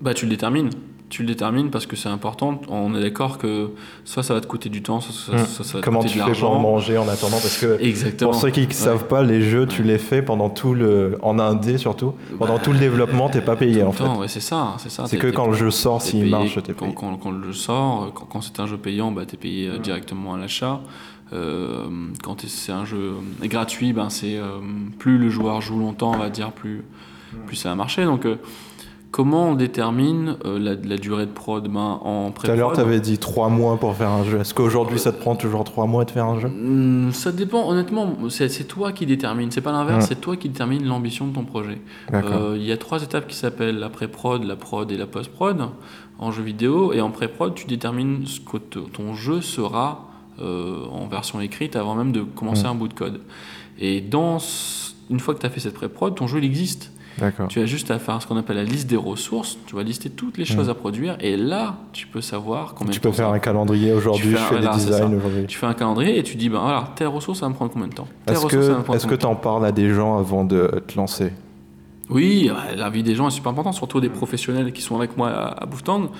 Speaker 1: Bah, tu le détermines. Tu le détermines parce que c'est important. On est d'accord que soit ça va te coûter du temps, soit, soit-
Speaker 2: Hmm.
Speaker 1: soit ça va te
Speaker 2: Comment
Speaker 1: coûter
Speaker 2: tu
Speaker 1: de
Speaker 2: fais pour manger en attendant Parce que
Speaker 1: Exactement.
Speaker 2: pour ceux qui ne savent pas, les jeux, tu les fais pendant tout le. en indé surtout. Pendant
Speaker 1: Bah,
Speaker 2: tout le développement, t'es pas payé en fait.
Speaker 1: ouais, c'est ça, c'est ça.
Speaker 2: C'est
Speaker 1: T'es-
Speaker 2: que
Speaker 1: t'es-
Speaker 2: quand le jeu sort,
Speaker 1: t'es
Speaker 2: s'il marche, t'es
Speaker 1: quand,
Speaker 2: payé.
Speaker 1: quand, quand le jeu sort, quand, quand c'est un jeu payant, bah, tu es payé euh, directement à l'achat. Euh, quand c'est un jeu gratuit, ben, c'est euh, plus le joueur joue longtemps, on va dire, plus, plus ça va marcher. Donc, euh, comment on détermine euh, la, la durée de prod? Ben, en
Speaker 2: Tout à l'heure, tu avais dit 3 mois pour faire un jeu. Est-ce qu'aujourd'hui, ça te prend toujours 3 mois de faire un jeu?
Speaker 1: Hmm, Ça dépend, honnêtement, c'est toi qui détermine, c'est pas l'inverse,
Speaker 2: Ouais.
Speaker 1: c'est toi qui détermine l'ambition de ton projet. Euh, Il y a trois étapes qui s'appellent la pré-prod, la prod et la post-prod en jeu vidéo. Et en pré-prod, tu détermines ce que ton jeu sera en version écrite avant même de commencer
Speaker 2: Mm.
Speaker 1: un bout de code. Et dans une fois que tu as fait cette pré-prod, ton jeu il existe. Tu as juste à faire ce qu'on appelle la liste des ressources. Tu vas lister toutes les choses à produire. Et là, tu peux savoir combien.
Speaker 2: Tu
Speaker 1: de temps
Speaker 2: peux faire un calendrier aujourd'hui,
Speaker 1: Tu
Speaker 2: je
Speaker 1: fais
Speaker 2: des designs aujourd'hui.
Speaker 1: tu fais un calendrier et tu dis, ben voilà, telle ressource, ça va me prendre combien de temps
Speaker 2: Est-ce que est-ce que
Speaker 1: temps
Speaker 2: t'en parles à des gens avant de te lancer?
Speaker 1: Oui, la vie des gens est super importante, surtout des professionnels qui sont avec moi à, à Booftang.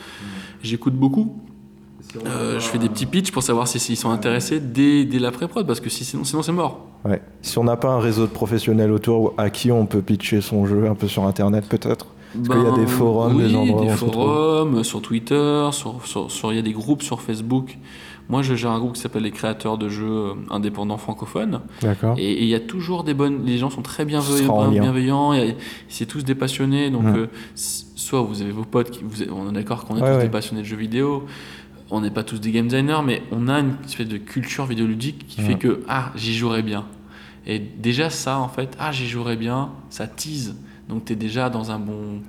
Speaker 1: J'écoute beaucoup. Euh, je fais des petits pitchs pour savoir si- s'ils sont intéressés dès, dès la pré-prod, parce que si, sinon, sinon c'est mort.
Speaker 2: Ouais. Si on n'a pas un réseau de professionnels autour à qui on peut pitcher son jeu un peu sur internet peut-être Parce qu'il y a des forums,
Speaker 1: oui,
Speaker 2: des endroits où
Speaker 1: des
Speaker 2: retrouve.
Speaker 1: forums, sur Twitter, sur, sur, sur- il y a des groupes sur Facebook. Moi, je gère un groupe qui s'appelle les créateurs de jeux euh, indépendants francophones.
Speaker 2: D'accord.
Speaker 1: Et il y a toujours des bonnes. Les gens sont très bienveillants, bienveillants c'est tous des passionnés. Donc, euh, s- soit vous avez vos potes, qui, vous êtes- on est d'accord qu'on est
Speaker 2: Ouais,
Speaker 1: tous
Speaker 2: ouais.
Speaker 1: des passionnés de jeux vidéo. On n'est pas tous des game designers, mais on a une espèce de culture vidéoludique qui fait que ah j'y jouerais bien. Et déjà ça en fait, ah j'y jouerais bien, ça tease. Donc tu es déjà dans un bon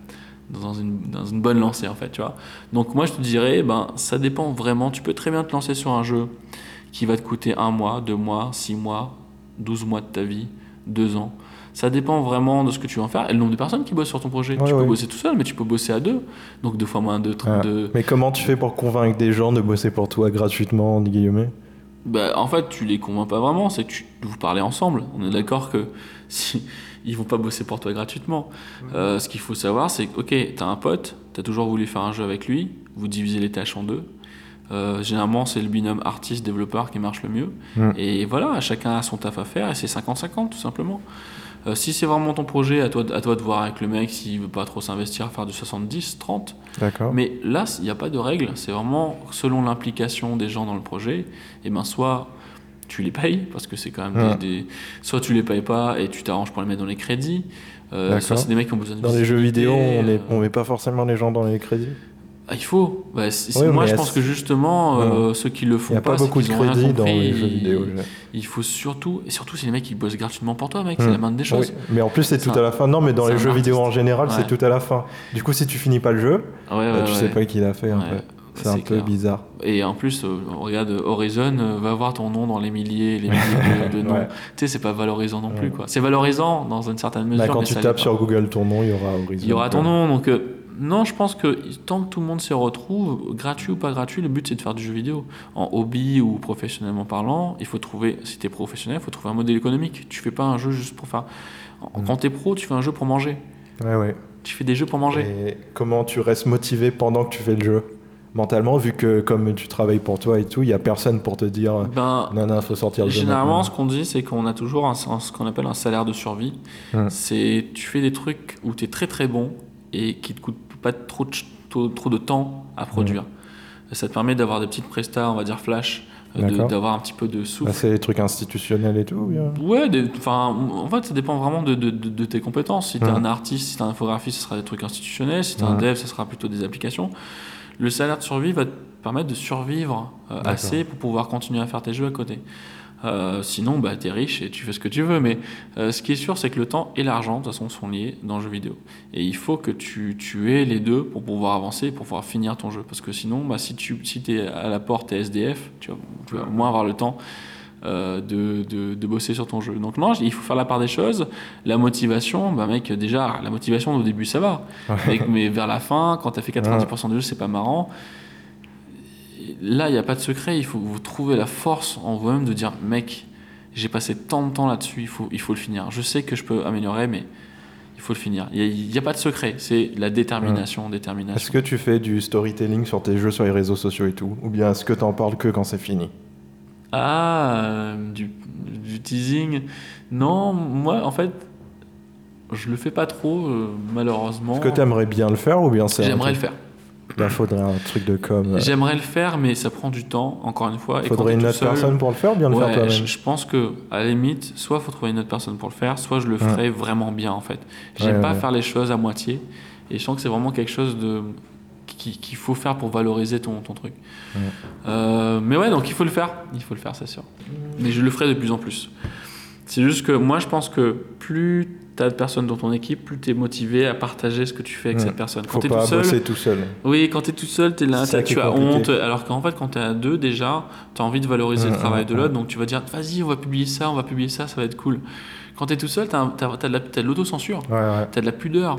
Speaker 1: dans une, dans une bonne lancée en fait, tu vois. Donc moi je te dirais, ben ça dépend vraiment. Tu peux très bien te lancer sur un jeu qui va te coûter un mois, deux mois, six mois, 12 mois de ta vie. deux ans. Ça dépend vraiment de ce que tu veux en faire et le nombre de personnes qui bossent sur ton projet.
Speaker 2: Ouais,
Speaker 1: tu peux bosser tout seul, mais tu peux bosser à deux. Donc deux fois moins deux,
Speaker 2: Ah.
Speaker 1: deux.
Speaker 2: Mais comment tu fais pour convaincre des gens de bosser pour toi gratuitement, entre guillemets?
Speaker 1: Bah, en fait, tu les convaincs pas vraiment, c'est que tu, vous parlez ensemble. On est d'accord que si ils vont pas bosser pour toi gratuitement. Euh, ce qu'il faut savoir, c'est que, ok, t'as un pote, t'as toujours voulu faire un jeu avec lui, vous divisez les tâches en deux. Euh, généralement, c'est le binôme artiste-développeur qui marche le mieux.
Speaker 2: Mm.
Speaker 1: Et voilà, chacun a son taf à faire et c'est 50-50 tout simplement. Euh, si c'est vraiment ton projet, à toi, à toi de voir avec le mec s'il veut pas trop s'investir, faire du 70-30.
Speaker 2: D'accord.
Speaker 1: Mais là, il n'y a pas de règle. C'est vraiment selon l'implication des gens dans le projet. Et ben soit tu les payes parce que c'est quand même
Speaker 2: Ouais.
Speaker 1: des, des- soit tu les payes pas et tu t'arranges pour les mettre dans les crédits. Euh, soit c'est des mecs qui ont besoin de
Speaker 2: Dans les jeux vidéo, on, est,
Speaker 1: euh,
Speaker 2: on met pas forcément les gens dans les crédits.
Speaker 1: Ah, il faut. Bah, moi, je pense que justement, euh, ceux qui le font
Speaker 2: n'y a pas,
Speaker 1: c'est
Speaker 2: beaucoup de
Speaker 1: rien
Speaker 2: crédits dans
Speaker 1: compris.
Speaker 2: les jeux vidéo.
Speaker 1: Il faut surtout, et surtout, c'est les mecs qui bossent gratuitement pour toi, mec.
Speaker 2: Hmm.
Speaker 1: C'est la moindre des choses.
Speaker 2: Oui, mais en plus c'est tout à la fin. Non, mais dans les jeux vidéo en général, c'est tout à la fin. Du coup, si tu finis pas le jeu,
Speaker 1: Ouais, ouais,
Speaker 2: bah, tu sais pas qui l'a fait. en fait. C'est un peu bizarre.
Speaker 1: Et en plus, euh, regarde, Horizon euh, va avoir ton nom dans les milliers, les milliers de, de noms.
Speaker 2: Ouais.
Speaker 1: Tu sais, c'est pas valorisant non plus,
Speaker 2: Ouais.
Speaker 1: quoi. C'est valorisant dans une certaine mesure.
Speaker 2: Bah, quand
Speaker 1: mais
Speaker 2: tu tapes sur
Speaker 1: pas.
Speaker 2: Google ton nom, il y aura Horizon.
Speaker 1: il y aura ton nom. Donc, euh, non, je pense que tant que tout le monde s'y retrouve, gratuit ou pas gratuit, le but c'est de faire du jeu vidéo. En hobby ou professionnellement parlant, il faut trouver, si t'es professionnel, il faut trouver un modèle économique. Tu fais pas un jeu juste pour faire. en-
Speaker 2: Mm.
Speaker 1: Quand t'es pro, tu fais un jeu pour manger.
Speaker 2: Ouais, ouais.
Speaker 1: Tu fais des jeux pour manger.
Speaker 2: Et comment tu restes motivé pendant que tu fais le jeu? Mentalement, vu que comme tu travailles pour toi et tout, il y a personne pour te dire
Speaker 1: Ben,
Speaker 2: non, non, faut sortir le jeu.
Speaker 1: Généralement, ce qu'on dit, c'est qu'on a toujours un, un- ce qu'on appelle un salaire de survie.
Speaker 2: Hmm.
Speaker 1: C'est tu fais des trucs où tu es très très bon et qui te coûtent pas trop de, ch- trop, trop de temps à produire. Ça te permet d'avoir des petites prestats, on va dire flash, euh, d'avoir un petit peu de souffle.
Speaker 2: Bah, c'est des trucs institutionnels et tout.
Speaker 1: Ouais, des- en fait, ça dépend vraiment de, de- de- de tes compétences. Si t'es
Speaker 2: Mhm.
Speaker 1: un artiste, si t'es un infographiste, ce sera des trucs institutionnels. Si t'es un
Speaker 2: Mhm.
Speaker 1: dev, ce sera plutôt des applications. Le salaire de survie va te permettre de survivre euh, assez pour pouvoir continuer à faire tes jeux à côté. Euh, sinon, bah, t'es riche et tu fais ce que tu veux. Mais euh, ce qui est sûr, c'est que le temps et l'argent, de toute façon, sont liés dans le jeu vidéo. Et il faut que tu, tu aies les deux pour pouvoir avancer, pour pouvoir finir ton jeu. Parce que sinon, bah, si tu si es à la porte, t'es SDF, tu vas, tu vas moins avoir le temps euh, de, de, de bosser sur ton jeu. Donc non, il faut faire la part des choses. La motivation, bah mec, déjà, la motivation au début, ça va. Mais vers la fin, quand t'as fait 90% du jeu, c'est pas marrant. Là, il n'y a pas de secret. Il faut que vous trouver la force en vous-même de dire, mec, j'ai passé tant de temps là-dessus, il faut, il faut le finir. Je sais que je peux améliorer, mais il faut le finir. Il n'y a, pas de secret. C'est la détermination, détermination.
Speaker 2: Est-ce que tu fais du storytelling sur tes jeux, sur les réseaux sociaux et tout Ou bien est-ce que t'en parles que quand c'est fini?
Speaker 1: Ah, euh, du, du teasing. Non, moi, en fait, je le fais pas trop, euh, malheureusement.
Speaker 2: Est-ce que t'aimerais bien le faire ou bien c'est
Speaker 1: J'aimerais le faire.
Speaker 2: Là, faudrait un truc de com. euh,
Speaker 1: J'aimerais le faire, mais ça prend du temps, encore une fois. quand
Speaker 2: Faudrait une autre
Speaker 1: seul-
Speaker 2: personne pour le faire bien le faire
Speaker 1: Ouais,
Speaker 2: toi-même
Speaker 1: je, je pense que à la limite, soit faut trouver une autre personne pour le faire, soit je le ferai vraiment bien en fait. J'aime
Speaker 2: Ouais,
Speaker 1: pas
Speaker 2: ouais.
Speaker 1: faire les choses à moitié, et je sens que c'est vraiment quelque chose de qui- qu'il faut faire pour valoriser ton, ton truc.
Speaker 2: Ouais.
Speaker 1: Euh, mais ouais, donc il faut le faire, il faut le faire, c'est sûr. Mais je le ferai de plus en plus. C'est juste que moi, je pense que plus tu as de personnes dans ton équipe, plus tu es motivé à partager ce que tu fais avec cette personne. Quand tu es
Speaker 2: pas
Speaker 1: tout seul,
Speaker 2: tout seul.
Speaker 1: oui, quand tu es tout seul, es là, tu as honte. Alors qu'en fait, quand tu es à deux, déjà, tu as envie de valoriser
Speaker 2: Mmh,
Speaker 1: le travail
Speaker 2: mmh,
Speaker 1: de l'autre. Donc tu vas dire, vas-y, on va publier ça, on va publier ça, ça va être cool. Quand tu es tout seul, tu as, de la- l'autocensure,
Speaker 2: Ouais, ouais.
Speaker 1: tu as de la pudeur.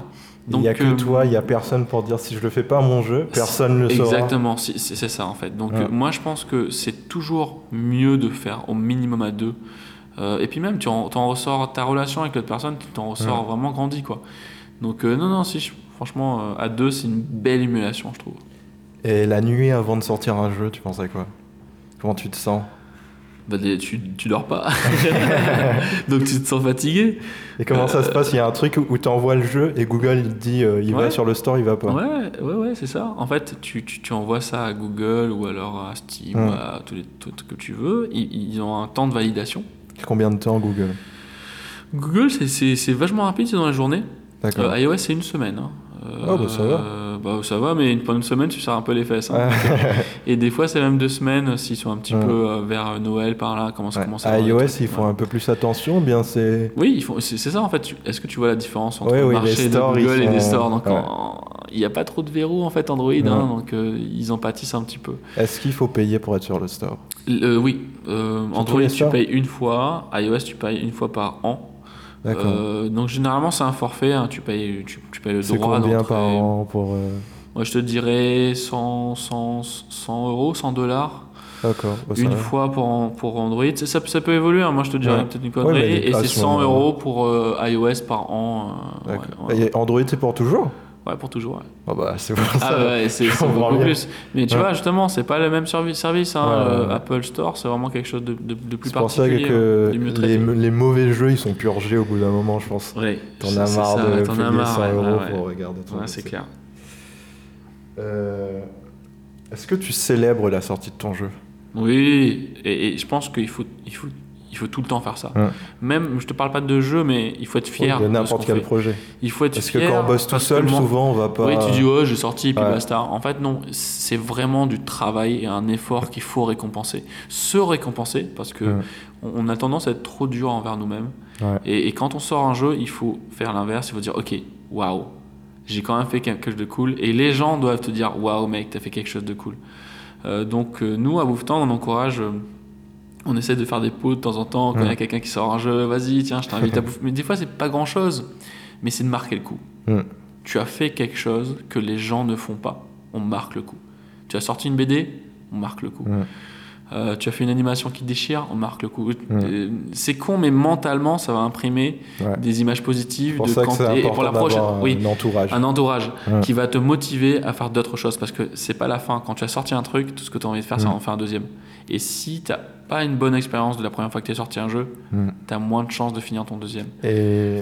Speaker 2: Il y a que
Speaker 1: euh,
Speaker 2: toi, il y a personne pour dire si je le fais pas mon jeu, personne le saura.
Speaker 1: Exactement, c'est ça en fait. Donc
Speaker 2: Ouais.
Speaker 1: euh, moi je pense que c'est toujours mieux de faire au minimum à deux. Euh, et puis même, tu en, ressors ta relation avec l'autre personne, tu t'en ressors vraiment grandi quoi. Donc euh, non, non, si, je- franchement, euh, à deux, c'est une belle émulation, je trouve.
Speaker 2: Et la nuit avant de sortir un jeu, tu penses à quoi? Comment tu te sens?
Speaker 1: Bah, tu, tu dors pas. Donc tu te sens fatigué.
Speaker 2: Et comment ça se passe? Il y a un truc où tu envoies le jeu et Google il dit euh, il va sur le store, il va pas.
Speaker 1: Ouais, ouais, ouais, c'est ça. En fait, tu, tu, tu envoies ça à Google ou alors à Steam ou à tous les trucs que tu veux. Ils, ils ont un temps de validation.
Speaker 2: Combien de temps Google?
Speaker 1: Google, c'est- vachement rapide, c'est dans la journée.
Speaker 2: D'accord.
Speaker 1: Euh, iOS, c'est une semaine. hein.
Speaker 2: Ah, bah, ça va.
Speaker 1: Euh, bah, ça va, mais pendant une semaine, tu sers un peu les fesses. hein. Et des fois, c'est même deux semaines s'ils sont un petit
Speaker 2: Ouais.
Speaker 1: peu euh, vers Noël par là, comment ça
Speaker 2: Ouais.
Speaker 1: commence à
Speaker 2: À iOS, ils font
Speaker 1: ouais.
Speaker 2: un peu plus attention, bien c'est.
Speaker 1: Oui, ils font- c'est ça en fait. Est-ce que tu vois la différence entre le marché de
Speaker 2: stores,
Speaker 1: Google et des stores? Donc, en- il n'y a pas trop de verrous en fait Android, hein, donc euh, ils en pâtissent un petit peu.
Speaker 2: Est-ce qu'il faut payer pour être sur le store?
Speaker 1: Euh, oui, euh, Android tu payes une fois, iOS tu payes une fois par an. Euh, donc généralement c'est un forfait, hein, tu, payes, tu, tu payes le
Speaker 2: C'est
Speaker 1: droit
Speaker 2: combien
Speaker 1: d'entrée.
Speaker 2: par an pour. euh,
Speaker 1: Moi je te dirais 100, 100, 100 euros, 100 dollars.
Speaker 2: D'accord. bah,
Speaker 1: une
Speaker 2: va.
Speaker 1: fois pour, pour Android. Ça, ça, peut évoluer, hein. moi je te dirais
Speaker 2: Ouais.
Speaker 1: peut-être une
Speaker 2: Ouais,
Speaker 1: connerie.
Speaker 2: les
Speaker 1: et c'est
Speaker 2: passes
Speaker 1: 100
Speaker 2: sont-
Speaker 1: euros pour euh, iOS par an. euh, ouais, ouais.
Speaker 2: Et Android, c'est pour toujours?
Speaker 1: Ouais, pour toujours. ouais.
Speaker 2: Ah bah, c'est pour
Speaker 1: Ah
Speaker 2: ça.
Speaker 1: ouais, c'est beaucoup
Speaker 2: bien.
Speaker 1: plus. Mais tu
Speaker 2: Ouais.
Speaker 1: vois, justement, c'est pas le même servi- service. Hein. Euh. Apple Store, c'est vraiment quelque chose de, de, de plus
Speaker 2: C'est pour ça
Speaker 1: particulier.
Speaker 2: que
Speaker 1: hein,
Speaker 2: les, les mauvais jeux, ils sont purgés au bout d'un moment, je pense.
Speaker 1: Ouais,
Speaker 2: T'en as marre
Speaker 1: ça,
Speaker 2: de payer
Speaker 1: marre,
Speaker 2: 100
Speaker 1: ouais,
Speaker 2: euros pour regarder ton
Speaker 1: Ouais, c'est clair.
Speaker 2: Euh, Est-ce que tu célèbres la sortie de ton jeu?
Speaker 1: Oui, et, et je pense qu'il faut, il faut, il faut tout le temps faire ça.
Speaker 2: Ouais.
Speaker 1: Même, je te parle pas de jeu, mais il faut être fier
Speaker 2: de n'importe quel
Speaker 1: fait.
Speaker 2: projet
Speaker 1: Il faut être
Speaker 2: Parce que
Speaker 1: fier.
Speaker 2: quand on bosse tout
Speaker 1: parce que
Speaker 2: seul, souvent, on va pas.
Speaker 1: Oui, tu dis ouais, j'ai sorti, puis
Speaker 2: Ouais.
Speaker 1: basta. En fait, non, c'est vraiment du travail et un effort qu'il faut récompenser. Se récompenser, parce que
Speaker 2: Ouais.
Speaker 1: on, a tendance à être trop dur envers nous-mêmes. Et, et quand on sort un jeu, il faut faire l'inverse. Il faut dire, ok, waouh, j'ai quand même fait quelque chose de cool. Et les gens doivent te dire, waouh, mec, t'as fait quelque chose de cool. Euh, donc euh, nous, à Bouffetant, on encourage. euh, on essaie de faire des pots de temps en temps. Quand il y a quelqu'un qui sort un jeu, vas-y, tiens, je t'invite à bouffer. Mais des fois, c'est pas grand chose. Mais c'est de marquer le coup. Tu as fait quelque chose que les gens ne font pas. On marque le coup. Tu as sorti une BD, on marque le coup. Euh, tu as fait une animation qui déchire, on marque le coup. Euh, C'est con, mais mentalement, ça va imprimer des images positives
Speaker 2: pour
Speaker 1: de
Speaker 2: ça
Speaker 1: quand- et pour la prochaine.
Speaker 2: un,
Speaker 1: Oui,
Speaker 2: un entourage.
Speaker 1: un entourage qui va te motiver à faire d'autres choses parce que c'est pas la fin. Quand tu as sorti un truc, tout ce que tu as envie de faire, c'est en faire un deuxième. Et si tu pas une bonne expérience de la première fois que tu as sorti un jeu,
Speaker 2: Mm.
Speaker 1: tu as moins de chances de finir ton deuxième.
Speaker 2: Et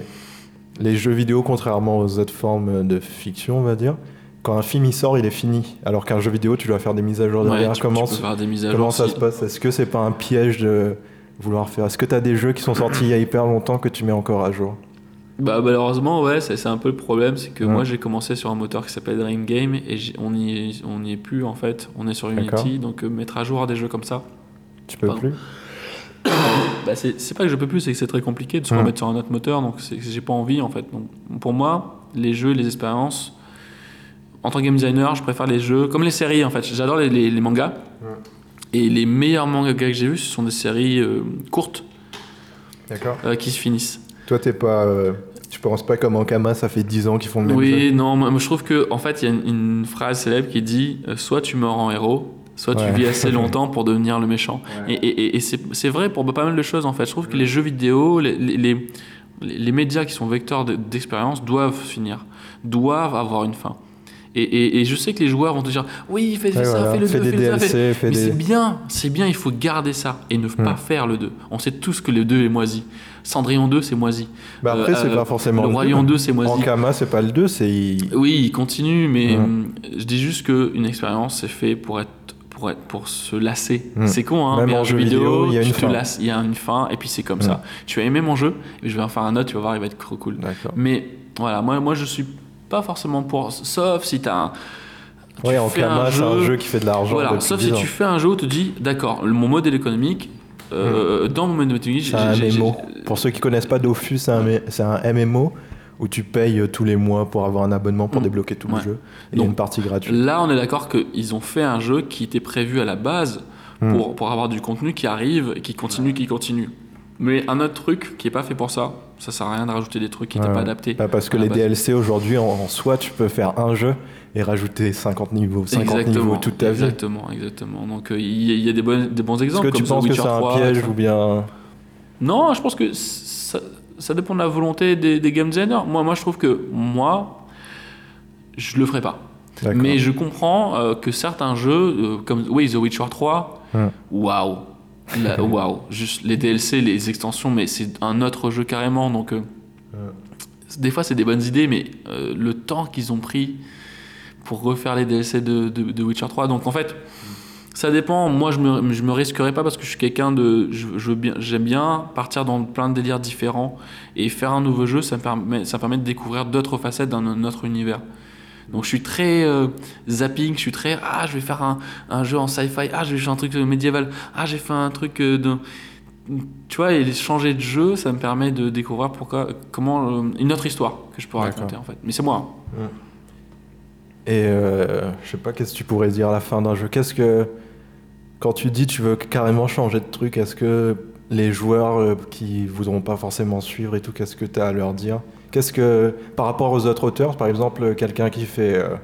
Speaker 2: les jeux vidéo, contrairement aux autres formes de fiction, on va dire, quand un film il sort, il est fini. Alors qu'un jeu vidéo, tu dois faire des mises à jour
Speaker 1: Ouais,
Speaker 2: derrière.
Speaker 1: tu,
Speaker 2: comment
Speaker 1: tu peux faire des mises à
Speaker 2: comment
Speaker 1: jour.
Speaker 2: ça
Speaker 1: si-
Speaker 2: se passe? Est-ce que c'est pas un piège de vouloir faire? Est-ce que tu as des jeux qui sont sortis il y a hyper longtemps que tu mets encore à jour?
Speaker 1: Bah, malheureusement, ouais, c'est un peu le problème. C'est que
Speaker 2: Ouais.
Speaker 1: moi, j'ai commencé sur un moteur qui s'appelle Dream Game et on n'y est, on y est plus en fait. On est sur. Unity. Donc, euh, mettre à jour des jeux comme ça,
Speaker 2: Tu peux
Speaker 1: Pardon.
Speaker 2: plus?
Speaker 1: Bah, c'est pas que je peux plus, c'est que c'est très compliqué de se remettre sur un autre moteur. Donc, j'ai pas envie en fait. Donc, pour moi, les jeux, les expériences, en tant que game designer, je préfère les jeux comme les séries en fait. J'adore les, les- les mangas.
Speaker 2: Ouais.
Speaker 1: Et les meilleurs mangas que j'ai vus, ce sont des séries euh, courtes
Speaker 2: D'accord.
Speaker 1: euh, qui se finissent.
Speaker 2: Toi, t'es pas. euh, tu penses pas comme Ankama, ça fait 10 ans qu'ils font le même jeu
Speaker 1: Oui, non, moi, moi, je trouve que en fait, il y a une, une phrase célèbre qui dit euh, soit tu meurs en héros, soit
Speaker 2: Ouais.
Speaker 1: tu vis assez longtemps pour devenir le méchant. Et, et- et- et c'est c'est vrai pour pas mal de choses en fait. Je trouve que les jeux vidéo, les, les, les- les médias qui sont vecteurs de- d'expérience doivent finir, doivent avoir une fin. Et, et- et je sais que les joueurs vont te dire oui, fais, fais
Speaker 2: Ouais,
Speaker 1: ça,
Speaker 2: voilà.
Speaker 1: fais le
Speaker 2: Fais
Speaker 1: 2,
Speaker 2: des
Speaker 1: fais ça, fais-
Speaker 2: DLC, fais
Speaker 1: Mais
Speaker 2: des.
Speaker 1: c'est bien, c'est bien, il faut garder ça et ne pas
Speaker 2: Hmm.
Speaker 1: faire le 2. On sait tous que le 2 est moisi. Cendrillon 2, c'est moisi.
Speaker 2: Bah après,
Speaker 1: Euh,
Speaker 2: c'est
Speaker 1: euh,
Speaker 2: pas forcément
Speaker 1: le
Speaker 2: le
Speaker 1: Royaume 2, c'est moisi.
Speaker 2: Ankama, c'est pas le 2, c'est.
Speaker 1: Oui, il continue, mais hum, je dis juste qu'une expérience, c'est fait pour être pour être pour se lasser.
Speaker 2: Mm.
Speaker 1: C'est con, hein,
Speaker 2: Même
Speaker 1: mais
Speaker 2: en
Speaker 1: un
Speaker 2: jeu vidéo, il y a
Speaker 1: tu
Speaker 2: une
Speaker 1: te
Speaker 2: fin.
Speaker 1: lasses, il y a une fin, et puis c'est comme
Speaker 2: Mm.
Speaker 1: ça. Tu as aimé mon jeu, et je vais en faire un autre, tu vas voir, il va être trop cool. Mais voilà, moi, moi je suis pas forcément pour, sauf si tu as un. tu
Speaker 2: Ouais, c'est un jeu qui fait de l'argent.
Speaker 1: Voilà, sauf
Speaker 2: 10
Speaker 1: si
Speaker 2: ans.
Speaker 1: tu fais un jeu où tu te dis, d'accord, mon modèle économique, euh, dans mon économique,
Speaker 2: C'est un MMO. Pour ceux qui connaissent pas Dofus, c'est un, MMO où tu payes tous les mois pour avoir un abonnement pour
Speaker 1: Mm.
Speaker 2: débloquer tout
Speaker 1: Ouais.
Speaker 2: le jeu. Et il y a
Speaker 1: Donc,
Speaker 2: une partie gratuite.
Speaker 1: Là, on est d'accord qu'ils ont fait un jeu qui était prévu à la base
Speaker 2: Hmm.
Speaker 1: pour, pour avoir du contenu qui arrive et qui continue, qui continue. Mais un autre truc qui est pas fait pour ça, ça sert à rien de rajouter des trucs qui n'étaient
Speaker 2: Ouais.
Speaker 1: pas adaptés.
Speaker 2: Bah, parce que les
Speaker 1: base.
Speaker 2: DLC aujourd'hui, en, en soi, tu peux faire un jeu et rajouter 50 niveaux, 50
Speaker 1: exactement,
Speaker 2: niveaux toute ta vie.
Speaker 1: exactement, exactement. Donc euh, il y, a- il y a des, bonnes- des bons
Speaker 2: Est-ce
Speaker 1: exemples.
Speaker 2: que tu penses que c'est un
Speaker 1: 3,
Speaker 2: piège ou bien.
Speaker 1: Non, je pense que ça, ça dépend de la volonté des, des game designers. Moi, moi, je trouve que moi, je le ferai pas. Mais je comprends euh, que certains jeux, euh, comme oui, The Witcher 3,
Speaker 2: Hmm.
Speaker 1: waouh, La- waouh, juste les DLC, les extensions, mais c'est un autre jeu carrément. Donc, euh, des fois, c'est des bonnes idées, mais euh, le temps qu'ils ont pris pour refaire les DLC de, de, de Witcher 3. Donc, en fait, ça dépend. Moi, je me, je me risquerai pas parce que je suis quelqu'un de. je- je veux bien- J'aime bien partir dans plein de délires différents et faire un nouveau jeu, ça me permet, ça permet de découvrir d'autres facettes d'un autre univers. Donc je suis très euh, zapping, je suis très ah je vais faire un, un jeu en sci-fi, ah je vais faire un truc euh, médiéval, ah j'ai fait un truc euh, de tu vois et changer de jeu ça me permet de découvrir pourquoi comment euh, une autre histoire que je peux raconter en fait. Mais c'est moi.
Speaker 2: Et euh, je sais pas, qu'est-ce que tu pourrais dire à la fin d'un jeu? Qu'est-ce que. Quand tu dis tu veux carrément changer de truc, est-ce que les joueurs euh, qui voudront pas forcément suivre et tout, qu'est-ce que tu as à leur dire? Qu'est-ce que, par rapport aux autres auteurs, par exemple, quelqu'un qui fait, euh,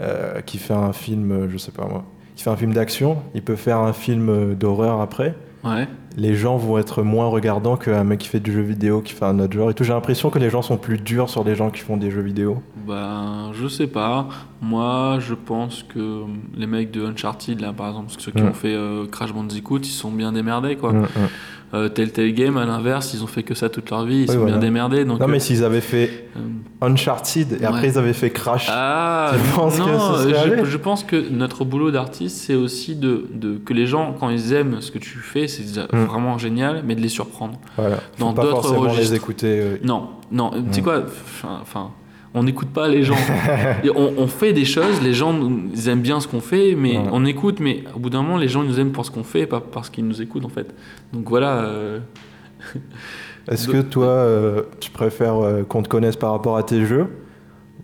Speaker 2: euh, qui fait un film, je sais pas moi, qui fait un film d'action, il peut faire un film d'horreur après?
Speaker 1: Ouais.
Speaker 2: Les gens vont être moins regardants qu'un mec qui fait du jeu vidéo, qui fait un autre genre et tout. J'ai l'impression que les gens sont plus durs sur les gens qui font des jeux vidéo.
Speaker 1: Ben, je sais pas. Moi, je pense que les mecs de Uncharted, là, par exemple, ceux qui
Speaker 2: Mm.
Speaker 1: ont fait euh, Crash Bandicoot, ils sont bien démerdés, quoi.
Speaker 2: Mm, mm.
Speaker 1: Euh, Telltale Game, à l'inverse, ils ont fait que ça toute leur vie, ils
Speaker 2: Oui,
Speaker 1: sont
Speaker 2: voilà.
Speaker 1: bien démerdés. Donc,
Speaker 2: Non, mais
Speaker 1: euh,
Speaker 2: s'ils avaient fait
Speaker 1: euh,
Speaker 2: Uncharted et après ils avaient fait Crash.
Speaker 1: Ah,
Speaker 2: Tu penses que
Speaker 1: non, je, pense que notre boulot d'artiste, c'est aussi de, de- que les gens, quand ils aiment ce que tu fais, c'est déjà
Speaker 2: Mm.
Speaker 1: vraiment génial, mais de les surprendre.
Speaker 2: Voilà. Faut
Speaker 1: Dans d'autres registres.
Speaker 2: les écouter. euh,
Speaker 1: Non, non, tu sais
Speaker 2: Mm.
Speaker 1: quoi, enfin, on n'écoute pas les gens. On, on fait des choses, les gens ils aiment bien ce qu'on fait, mais
Speaker 2: Ouais.
Speaker 1: on écoute, mais au bout d'un moment, les gens ils nous aiment pour ce qu'on fait, pas parce qu'ils nous écoutent en fait. Donc voilà. euh,
Speaker 2: Est-ce que toi, euh, tu préfères euh, qu'on te connaisse par rapport à tes jeux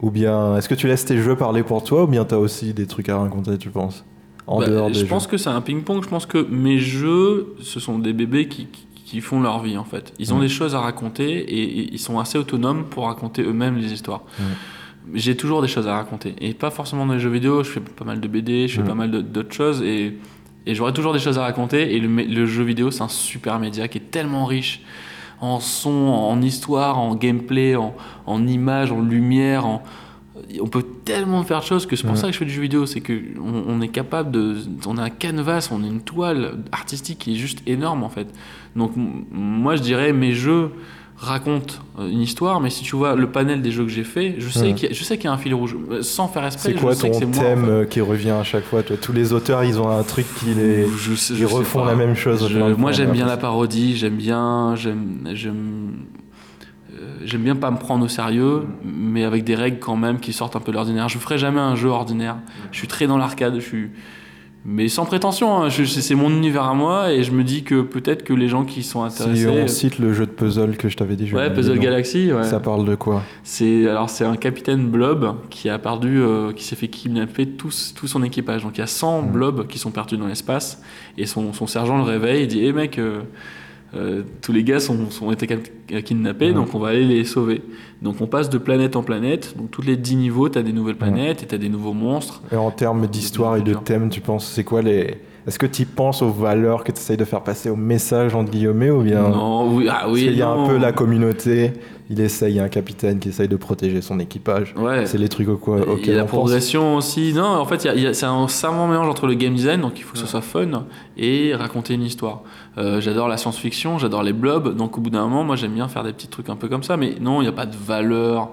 Speaker 2: Ou bien, est-ce que tu laisses tes jeux parler pour toi Ou bien t'as aussi des trucs à raconter, tu penses En
Speaker 1: bah,
Speaker 2: dehors des
Speaker 1: je
Speaker 2: jeux?
Speaker 1: pense que c'est un ping-pong. Je pense que mes jeux, ce sont des bébés qui, qui- qui font leur vie en fait. Ils ont des choses à raconter et, et ils sont assez autonomes pour raconter eux-mêmes les histoires. J'ai toujours des choses à raconter et pas forcément dans les jeux vidéo. Je fais pas mal de BD, je fais pas mal d'autres choses et, et j'aurai toujours des choses à raconter. Et le jeu vidéo, c'est un super média qui est tellement riche en son, en histoire, en gameplay, en, en images, en lumière, en, on peut tellement faire de choses que c'est pour ça que je fais du jeu vidéo, c'est que on, on est capable de, on a un canvas, on a une toile artistique qui est juste énorme en fait. Donc moi je dirais mes jeux racontent euh, une histoire, mais si tu vois le panel des jeux que j'ai fait, je sais qu'il y, a- je y un fil rouge, Euh, sans faire esprit.
Speaker 2: C'est quoi
Speaker 1: je sais
Speaker 2: ton
Speaker 1: que c'est moi, en
Speaker 2: thème
Speaker 1: fait.
Speaker 2: euh, qui revient à chaque fois toi? Tous les auteurs, ils ont un truc qui les...
Speaker 1: Je sais- je
Speaker 2: ils
Speaker 1: sais
Speaker 2: refont la même chose
Speaker 1: Je- moi j'aime
Speaker 2: j'ai
Speaker 1: bien la parodie, j'aime bien, j'aime, j'aime, euh, bien pas me prendre au sérieux, mais avec des règles quand même qui sortent un peu de l'ordinaire. Je ferai jamais un jeu ordinaire. Je suis très dans l'arcade, je suis, mais sans prétention. hein. C'est mon univers à moi et je me dis que peut-être que les gens qui sont intéressés.
Speaker 2: Si on cite le jeu de puzzle que je t'avais dit, je
Speaker 1: Ouais, Puzzle. Galaxy. Ouais.
Speaker 2: Ça parle de quoi?
Speaker 1: C'est alors c'est un capitaine blob qui a perdu, euh, qui s'est fait kidnapper tout, tout son équipage. Donc il y a 100
Speaker 2: Mhm.
Speaker 1: blobs qui sont perdus dans l'espace et son, son sergent le réveille. Il dit "Eh mec, euh, euh, tous les gars sont, sont été kidnappés, donc on va aller les sauver." Donc on passe de planète en planète. Donc tous les 10 niveaux, tu as des nouvelles planètes et tu as des nouveaux monstres.
Speaker 2: Et en termes d'histoire et de thème, tu penses, c'est quoi les... Est-ce que tu penses aux valeurs que tu essayes de faire passer, au message entre guillemets, ou bien...
Speaker 1: Non, oui, ah
Speaker 2: Parce
Speaker 1: oui,
Speaker 2: qu'il y a un peu la communauté, il essaye, il y a un capitaine qui essaye de protéger son équipage.
Speaker 1: Ouais.
Speaker 2: C'est les trucs au quoi,
Speaker 1: Il y a la
Speaker 2: pense.
Speaker 1: progression aussi. Non, en fait, il il c'est un savant mélange entre le game design, donc il faut que ce soit fun, et raconter une histoire. Euh, j'adore la science-fiction, j'adore les blobs, donc au bout d'un moment, moi j'aime bien faire des petits trucs un peu comme ça, mais non, il n'y a pas de valeur.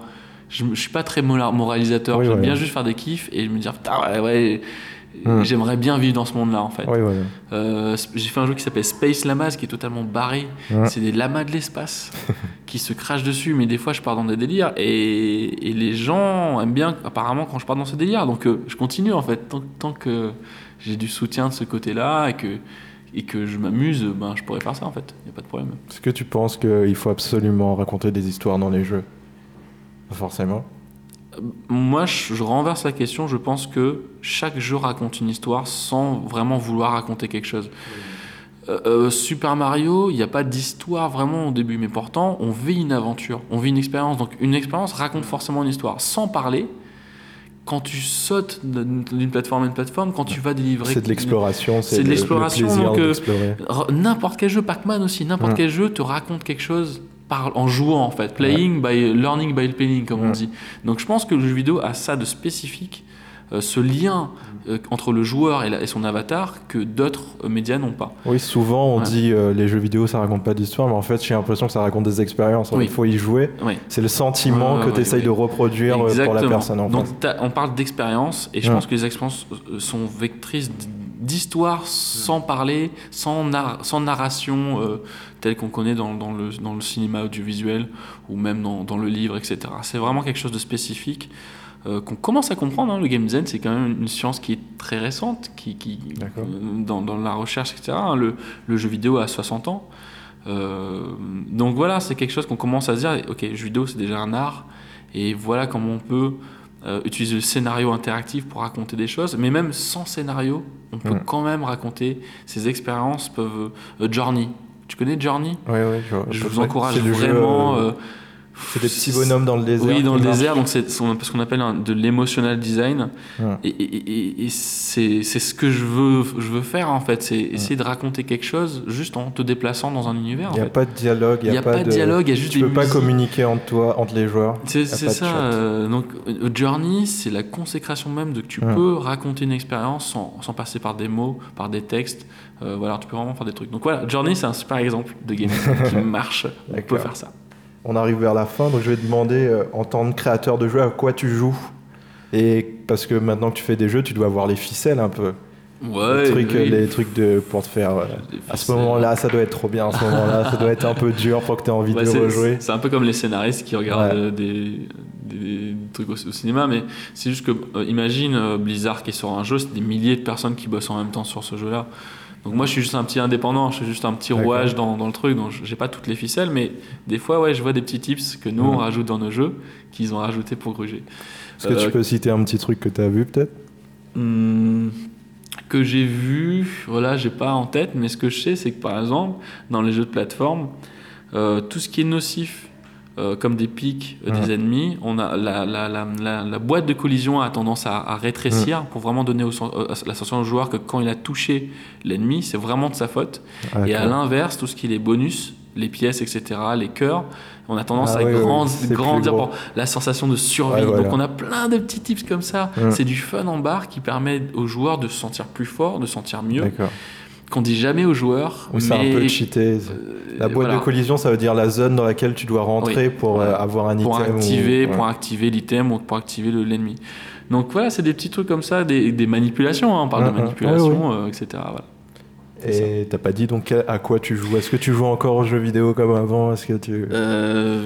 Speaker 1: Je, je suis pas très moralisateur,
Speaker 2: Oui,
Speaker 1: j'aime
Speaker 2: ouais.
Speaker 1: bien juste faire des kiffs et me dire, putain, ouais, ouais,
Speaker 2: Hmm.
Speaker 1: j'aimerais bien vivre dans ce monde-là en fait.
Speaker 2: Oui.
Speaker 1: Euh, j'ai fait un jeu qui s'appelle Space Lamas qui est totalement barré. C'est des lamas de l'espace qui se crachent dessus, mais des fois je pars dans des délires et, et les gens aiment bien apparemment quand je pars dans ces délires. Donc euh, je continue en fait tant, tant que j'ai du soutien de ce côté-là et que et que je m'amuse, ben je pourrais faire ça en fait. Il y a pas de problème.
Speaker 2: Est-ce que tu penses qu'il faut absolument raconter des histoires dans les jeux? Forcément.
Speaker 1: Moi, je, je renverse la question. Je pense que chaque jeu raconte une histoire sans vraiment vouloir raconter quelque chose. Euh, euh, Super Mario, il n'y a pas d'histoire vraiment au début, mais pourtant, on vit une aventure, on vit une expérience. Donc, une expérience raconte forcément une histoire. Sans parler, quand tu sautes d'une plateforme à une plateforme, quand tu vas délivrer.
Speaker 2: C'est de l'exploration,
Speaker 1: C'est de
Speaker 2: le-
Speaker 1: l'exploration,
Speaker 2: le plaisir
Speaker 1: donc, euh, N'importe quel jeu, Pac-Man aussi, n'importe
Speaker 2: Ouais.
Speaker 1: quel jeu te raconte quelque chose par, en jouant en fait. Playing by learning by playing, comme on dit. Donc je pense que le jeu vidéo a ça de spécifique, euh, ce lien entre le joueur et, la- et son avatar que d'autres euh, médias n'ont pas.
Speaker 2: Oui, souvent on
Speaker 1: Ouais.
Speaker 2: dit euh, les jeux vidéo ça raconte pas d'histoire, mais en fait j'ai l'impression que ça raconte des expériences.
Speaker 1: Oui.
Speaker 2: Il faut y jouer.
Speaker 1: Oui.
Speaker 2: C'est le sentiment que tu essayes de reproduire euh, pour la personne en
Speaker 1: Donc on parle d'expérience et je
Speaker 2: Ouais.
Speaker 1: pense que les expériences euh, sont vectrices d'histoire sans parler, sans, nar- sans narration euh, telle qu'on connaît dans, dans le, dans le cinéma audiovisuel ou même dans, dans le livre, etc. C'est vraiment quelque chose de spécifique euh, qu'on commence à comprendre. hein. Le game design, c'est quand même une science qui est très récente, qui, qui euh, dans, dans la recherche, etc. hein. Le, le jeu vidéo a 60 ans. Euh, donc voilà, c'est quelque chose qu'on commence à se dire, ok, le jeu vidéo c'est déjà un art, et voilà comment on peut euh, utiliser le scénario interactif pour raconter des choses, mais même sans scénario, on peut
Speaker 2: Mm.
Speaker 1: quand même raconter ces expériences, peuvent... Journey, Tu connais Journey?
Speaker 2: Ouais, ouais, je, vois.
Speaker 1: Je vous encourage
Speaker 2: jeu,
Speaker 1: vraiment.
Speaker 2: C'est des petits bonhommes dans le désert.
Speaker 1: Oui, dans le désert, donc c'est ce qu'on appelle un- de l'émotional design.
Speaker 2: Ouais.
Speaker 1: Et, et- et- c'est ce que je veux, je veux faire en fait, c'est essayer de raconter quelque chose juste en te déplaçant dans un univers.
Speaker 2: Il n'y a
Speaker 1: fait.
Speaker 2: pas de dialogue,
Speaker 1: Il n'y a, pas de dialogue, il y a juste
Speaker 2: Tu
Speaker 1: des
Speaker 2: peux pas communiquer entre toi, entre les joueurs.
Speaker 1: C'est ça. euh, donc, euh, Journey, c'est la consécration même de que tu
Speaker 2: Ouais.
Speaker 1: peux raconter une expérience sans, sans passer par des mots, par des textes. Euh, voilà, tu peux vraiment faire des trucs. Donc voilà, Journey, c'est un super exemple de game qui marche. On peut faire ça.
Speaker 2: On arrive vers la fin, donc je vais te demander, euh, en tant que créateur de jeux, à quoi tu joues Et parce que maintenant que tu fais des jeux, tu dois voir les ficelles un peu.
Speaker 1: Ouais.
Speaker 2: les, trucs,
Speaker 1: oui.
Speaker 2: les trucs de, pour te faire. euh, à ce moment-là, ça doit être trop bien. À ce moment-là, ça doit être un peu dur pour que tu aies envie de rejouer.
Speaker 1: C'est un peu comme les scénaristes qui regardent
Speaker 2: Ouais.
Speaker 1: euh, des, des trucs au, au cinéma, mais c'est juste que, euh, imagine euh, Blizzard qui est sur un jeu, c'est des milliers de personnes qui bossent en même temps sur ce jeu-là. Donc moi, je suis juste un petit indépendant, je suis juste un petit rouage dans, dans le truc, donc j'ai pas toutes les ficelles, mais des fois, ouais, je vois des petits tips que nous, on rajoute dans nos jeux, qu'ils ont rajouté pour gruger.
Speaker 2: Est-ce que
Speaker 1: Euh,
Speaker 2: tu peux citer un petit truc que tu as vu peut-être?
Speaker 1: Hmm, que j'ai vu, voilà, j'ai pas en tête, mais ce que je sais, c'est que par exemple, dans les jeux de plateforme, euh, tout ce qui est nocif, euh, comme des pics euh, des ennemis, on a la, la, la, la, boîte de collision a tendance à, à rétrécir pour vraiment donner au, euh, la sensation au joueur que quand il a touché l'ennemi, c'est vraiment de sa faute.
Speaker 2: Ah,
Speaker 1: Et à l'inverse, tout ce qui est les bonus, les pièces, etc., les cœurs, on a tendance
Speaker 2: Ah
Speaker 1: à
Speaker 2: oui, oui,
Speaker 1: grand-
Speaker 2: plus
Speaker 1: grandir pour la sensation de survie.
Speaker 2: Ouais, voilà.
Speaker 1: Donc on a plein de petits tips comme ça. C'est du fun en barre qui permet aux joueurs de se sentir plus fort, de se sentir mieux.
Speaker 2: D'accord.
Speaker 1: Qu'on dit jamais aux joueurs.
Speaker 2: Ou c'est un peu cheaté.
Speaker 1: euh,
Speaker 2: La boîte
Speaker 1: voilà.
Speaker 2: de collision, ça veut dire la zone dans laquelle tu dois rentrer
Speaker 1: Oui.
Speaker 2: pour euh, avoir un
Speaker 1: pour
Speaker 2: item. ou-
Speaker 1: activer,
Speaker 2: ouais.
Speaker 1: pour activer l'item ou pour activer le- l'ennemi. Donc voilà, c'est des petits trucs comme ça, des, des manipulations, hein, on parle de manipulation, euh, etc. Voilà.
Speaker 2: Et t'as pas dit donc à quoi tu joues? Est-ce que tu joues encore aux jeux vidéo comme avant? Est-ce que tu
Speaker 1: Euh,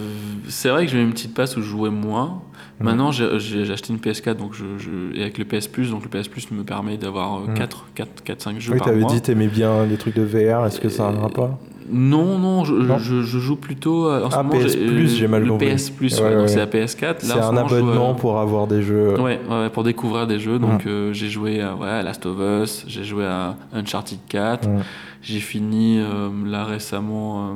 Speaker 1: c'est vrai que j'ai une petite passe où je jouais moins. Maintenant, j'ai acheté une PS4 donc je, je- et avec le PS Plus, donc le PS Plus me permet d'avoir
Speaker 2: Mhm.
Speaker 1: 4, 4, 4, 5 jeux
Speaker 2: Oui,
Speaker 1: par
Speaker 2: t'avais
Speaker 1: mois.
Speaker 2: dit t'aimais bien les trucs de VR. Est-ce que ça a un rapport?
Speaker 1: Non, non, je,
Speaker 2: Non
Speaker 1: je- je joue plutôt. euh, En
Speaker 2: Ah, PS Plus, j'ai mal
Speaker 1: le
Speaker 2: compris.
Speaker 1: PS Plus,
Speaker 2: Ouais,
Speaker 1: ouais, donc c'est la PS4. Là,
Speaker 2: C'est un
Speaker 1: joue,
Speaker 2: abonnement
Speaker 1: euh,
Speaker 2: pour avoir des jeux.
Speaker 1: Ouais, pour découvrir des jeux. Donc
Speaker 2: Mhm.
Speaker 1: euh, j'ai joué à, ouais, à Last of Us, j'ai joué à Uncharted 4,
Speaker 2: Mhm.
Speaker 1: j'ai fini euh, là récemment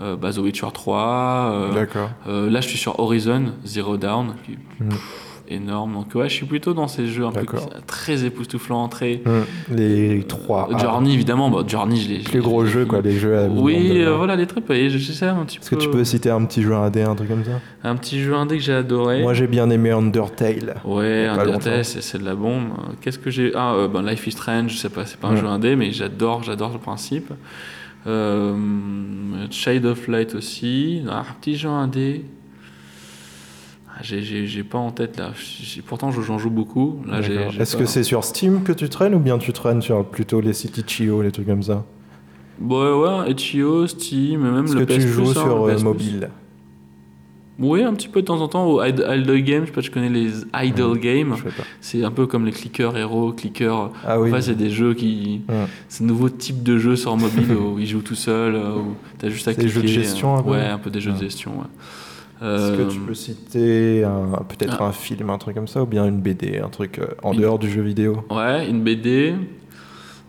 Speaker 1: euh, bah, The Witcher 3. euh,
Speaker 2: D'accord.
Speaker 1: euh, là je suis sur Horizon Zero Dawn, qui est pff, énorme. Donc ouais, je suis plutôt dans ces jeux un peu très époustouflants. Très...
Speaker 2: Hmm. Les trois.
Speaker 1: Euh,
Speaker 2: ah,
Speaker 1: Journey évidemment, bah, Journey je
Speaker 2: plus
Speaker 1: l'ai-
Speaker 2: gros jeux quoi, les jeux à
Speaker 1: Oui,
Speaker 2: de
Speaker 1: voilà les trucs. et J'essaie un petit
Speaker 2: Est-ce que tu peux citer un petit jeu indé, un truc comme ça?
Speaker 1: Un petit jeu indé que j'ai adoré.
Speaker 2: Moi j'ai bien aimé Undertale.
Speaker 1: Ouais, Undertale, c'est c'est de la bombe. Qu'est-ce que j'ai? Ah, euh, ben, Life is Strange, je sais pas, c'est pas un
Speaker 2: Ouais.
Speaker 1: jeu indé, mais j'adore, j'adore le principe. Euh, Shade of Light aussi. Ah, un petit jeu indé. Ah, j'ai- pas en tête là. Pourtant, je- j'en joue beaucoup.
Speaker 2: Est-ce que c'est sur Steam que tu traînes ou bien tu traînes sur plutôt les sites Itch.io, les trucs comme ça?
Speaker 1: Ouais, ouais, Itch.io, Steam, et même
Speaker 2: Est-ce
Speaker 1: le
Speaker 2: que
Speaker 1: PS
Speaker 2: tu joues
Speaker 1: Plus, hein,
Speaker 2: sur euh, mobile?
Speaker 1: Oui, un petit peu de temps en temps au Id- Idle Game. Je sais pas, tu connais les Idle Games.
Speaker 2: Sais pas.
Speaker 1: C'est un peu comme les clickers héros, clickers.
Speaker 2: Ah oui.
Speaker 1: C'est des jeux qui.
Speaker 2: Ouais.
Speaker 1: C'est un nouveau type de jeu sur mobile où il joue tout seul, euh, où t'as juste à
Speaker 2: C'est des
Speaker 1: cliquer.
Speaker 2: jeux de gestion,
Speaker 1: euh,
Speaker 2: un peu
Speaker 1: Ouais, un peu des jeux de gestion. ouais.
Speaker 2: Est-ce que
Speaker 1: Euh,
Speaker 2: tu peux citer peut-être
Speaker 1: ah.
Speaker 2: un film, un truc comme ça, ou bien une BD, un truc en
Speaker 1: Une-
Speaker 2: dehors du jeu vidéo?
Speaker 1: Ouais, une BD.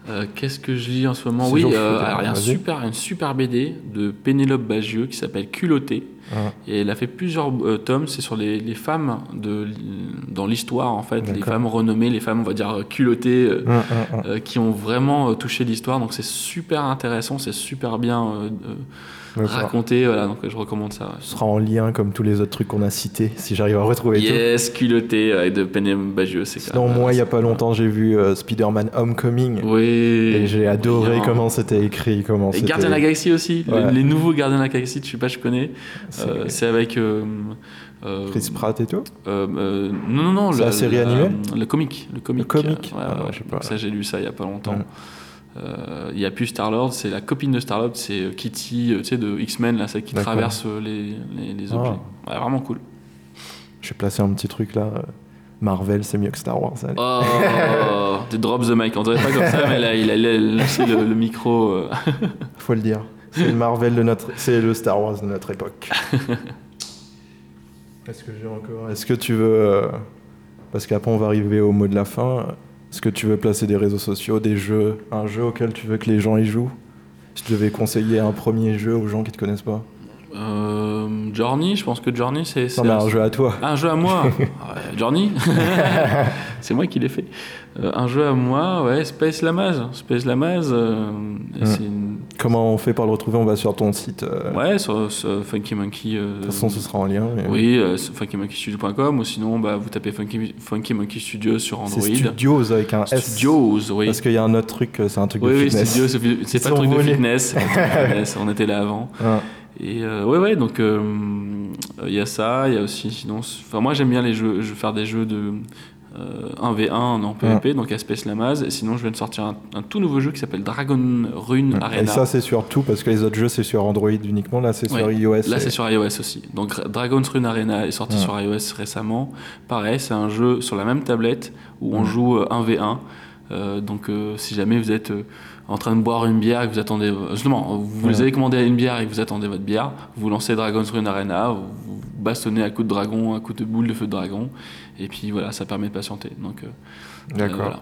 Speaker 1: Euh, Qu'est-ce que je lis en ce moment? Oui, euh, alors il y a un super, une super BD de Pénélope Bagieux qui s'appelle Culotté. Et elle a fait plusieurs euh, tomes, c'est sur les, les femmes de, dans l'histoire en fait, les femmes renommées, les femmes on va dire euh, culottées, euh, qui ont vraiment touché l'histoire. Donc c'est super intéressant, c'est super bien euh, euh, raconté. Voilà, donc je recommande ça.
Speaker 2: Ce sera en lien comme tous les autres trucs qu'on a cités, si j'arrive à retrouver tout.
Speaker 1: Yes, culotté avec de Pénélope Bagieux, c'est
Speaker 2: Sinon,
Speaker 1: même,
Speaker 2: moi, il y a pas longtemps, j'ai vu euh, Spider-Man Homecoming.
Speaker 1: Oui.
Speaker 2: Et j'ai adoré comment c'était écrit, comment
Speaker 1: Et. Gardien de la Galaxie aussi, les-
Speaker 2: Ouais.
Speaker 1: les, nouveaux Gardiens de la Galaxie, je sais pas, je connais.
Speaker 2: C'est
Speaker 1: Euh, avec. euh, euh,
Speaker 2: Chris Pratt et tout?
Speaker 1: euh, euh, non, non, non.
Speaker 2: C'est la série animée?
Speaker 1: Le comic. Le comic.
Speaker 2: Le comic?
Speaker 1: Euh, ouais,
Speaker 2: Ah,
Speaker 1: ouais,
Speaker 2: je sais pas.
Speaker 1: Ça, j'ai lu ça il y a pas longtemps. Euh, Il y a plus Star-Lord, c'est la copine de Star-Lord, c'est euh, Kitty, euh, tu sais, de X-Men, là, celle qui traverse euh, les, les, les
Speaker 2: Ah.
Speaker 1: objets. Ouais, vraiment cool.
Speaker 2: Je vais placer un petit truc là. Marvel, c'est mieux que Star Wars. allez.
Speaker 1: Oh, tu drop the mic. On dirait pas comme ça, mais là, il a lâché le, le micro.
Speaker 2: Faut le dire. C'est le Marvel de notre, c'est le Star Wars de notre époque. Est-ce que j'ai encore Est-ce que tu veux Parce qu'après on va arriver au mot de la fin. Est-ce que tu veux placer des réseaux sociaux, des jeux, un jeu auquel tu veux que les gens y jouent? Si tu devais conseiller un premier jeu aux gens qui te connaissent pas?
Speaker 1: Euh, Journey, je pense que Journey, c'est. c'est
Speaker 2: Non, mais un jeu à toi.
Speaker 1: Un jeu à moi Ouais, Journey C'est moi qui l'ai fait. Euh, un jeu à moi, ouais, Space Lamaz. Space Lamaz, euh, c'est une-
Speaker 2: Comment on fait pour le retrouver On va sur ton site. euh,
Speaker 1: Ouais, sur, sur Funky Monkey. euh,
Speaker 2: De toute façon, ce sera en lien. mais-
Speaker 1: Oui, euh, funkymonkeystudio.com ou sinon bah, vous tapez Funky, Funky Monkey Studio sur
Speaker 2: C'est
Speaker 1: Android.
Speaker 2: Studios avec un S.
Speaker 1: Studios, oui.
Speaker 2: Parce qu'il y a un autre truc, euh, c'est un truc
Speaker 1: Oui,
Speaker 2: de
Speaker 1: oui,
Speaker 2: fitness.
Speaker 1: Studio, c'est- c'est pas un truc de fitness. c'est pas un truc de fitness, On était là avant.
Speaker 2: Ah.
Speaker 1: Et euh, ouais, ouais, donc euh, il y a ça, il y a aussi, sinon, enfin moi j'aime bien les jeux, je veux faire des jeux de 1v1 en PvP, donc Space Lamaz, et sinon je viens de sortir un, un tout nouveau jeu qui s'appelle Dragon Rune
Speaker 2: Et
Speaker 1: Arena.
Speaker 2: ça, c'est sur tout, parce que les autres jeux, c'est sur Android uniquement. Là, c'est sur iOS.
Speaker 1: Là
Speaker 2: et-
Speaker 1: c'est sur iOS aussi. Donc Dra- Dragon's Rune Arena est sorti sur iOS récemment. Pareil, c'est un jeu sur la même tablette où on joue euh, 1v1. Euh, donc euh, si jamais vous êtes euh, en train de boire une bière et que vous attendez... euh, Justement, vous avez commandé une bière et que vous attendez votre bière, vous lancez Dragon's Rune Arena, vous, vous bastonnez à coups de dragon, à coups de boule de feu de dragon, et puis voilà, ça permet de patienter. Donc, euh,
Speaker 2: D'accord.
Speaker 1: voilà.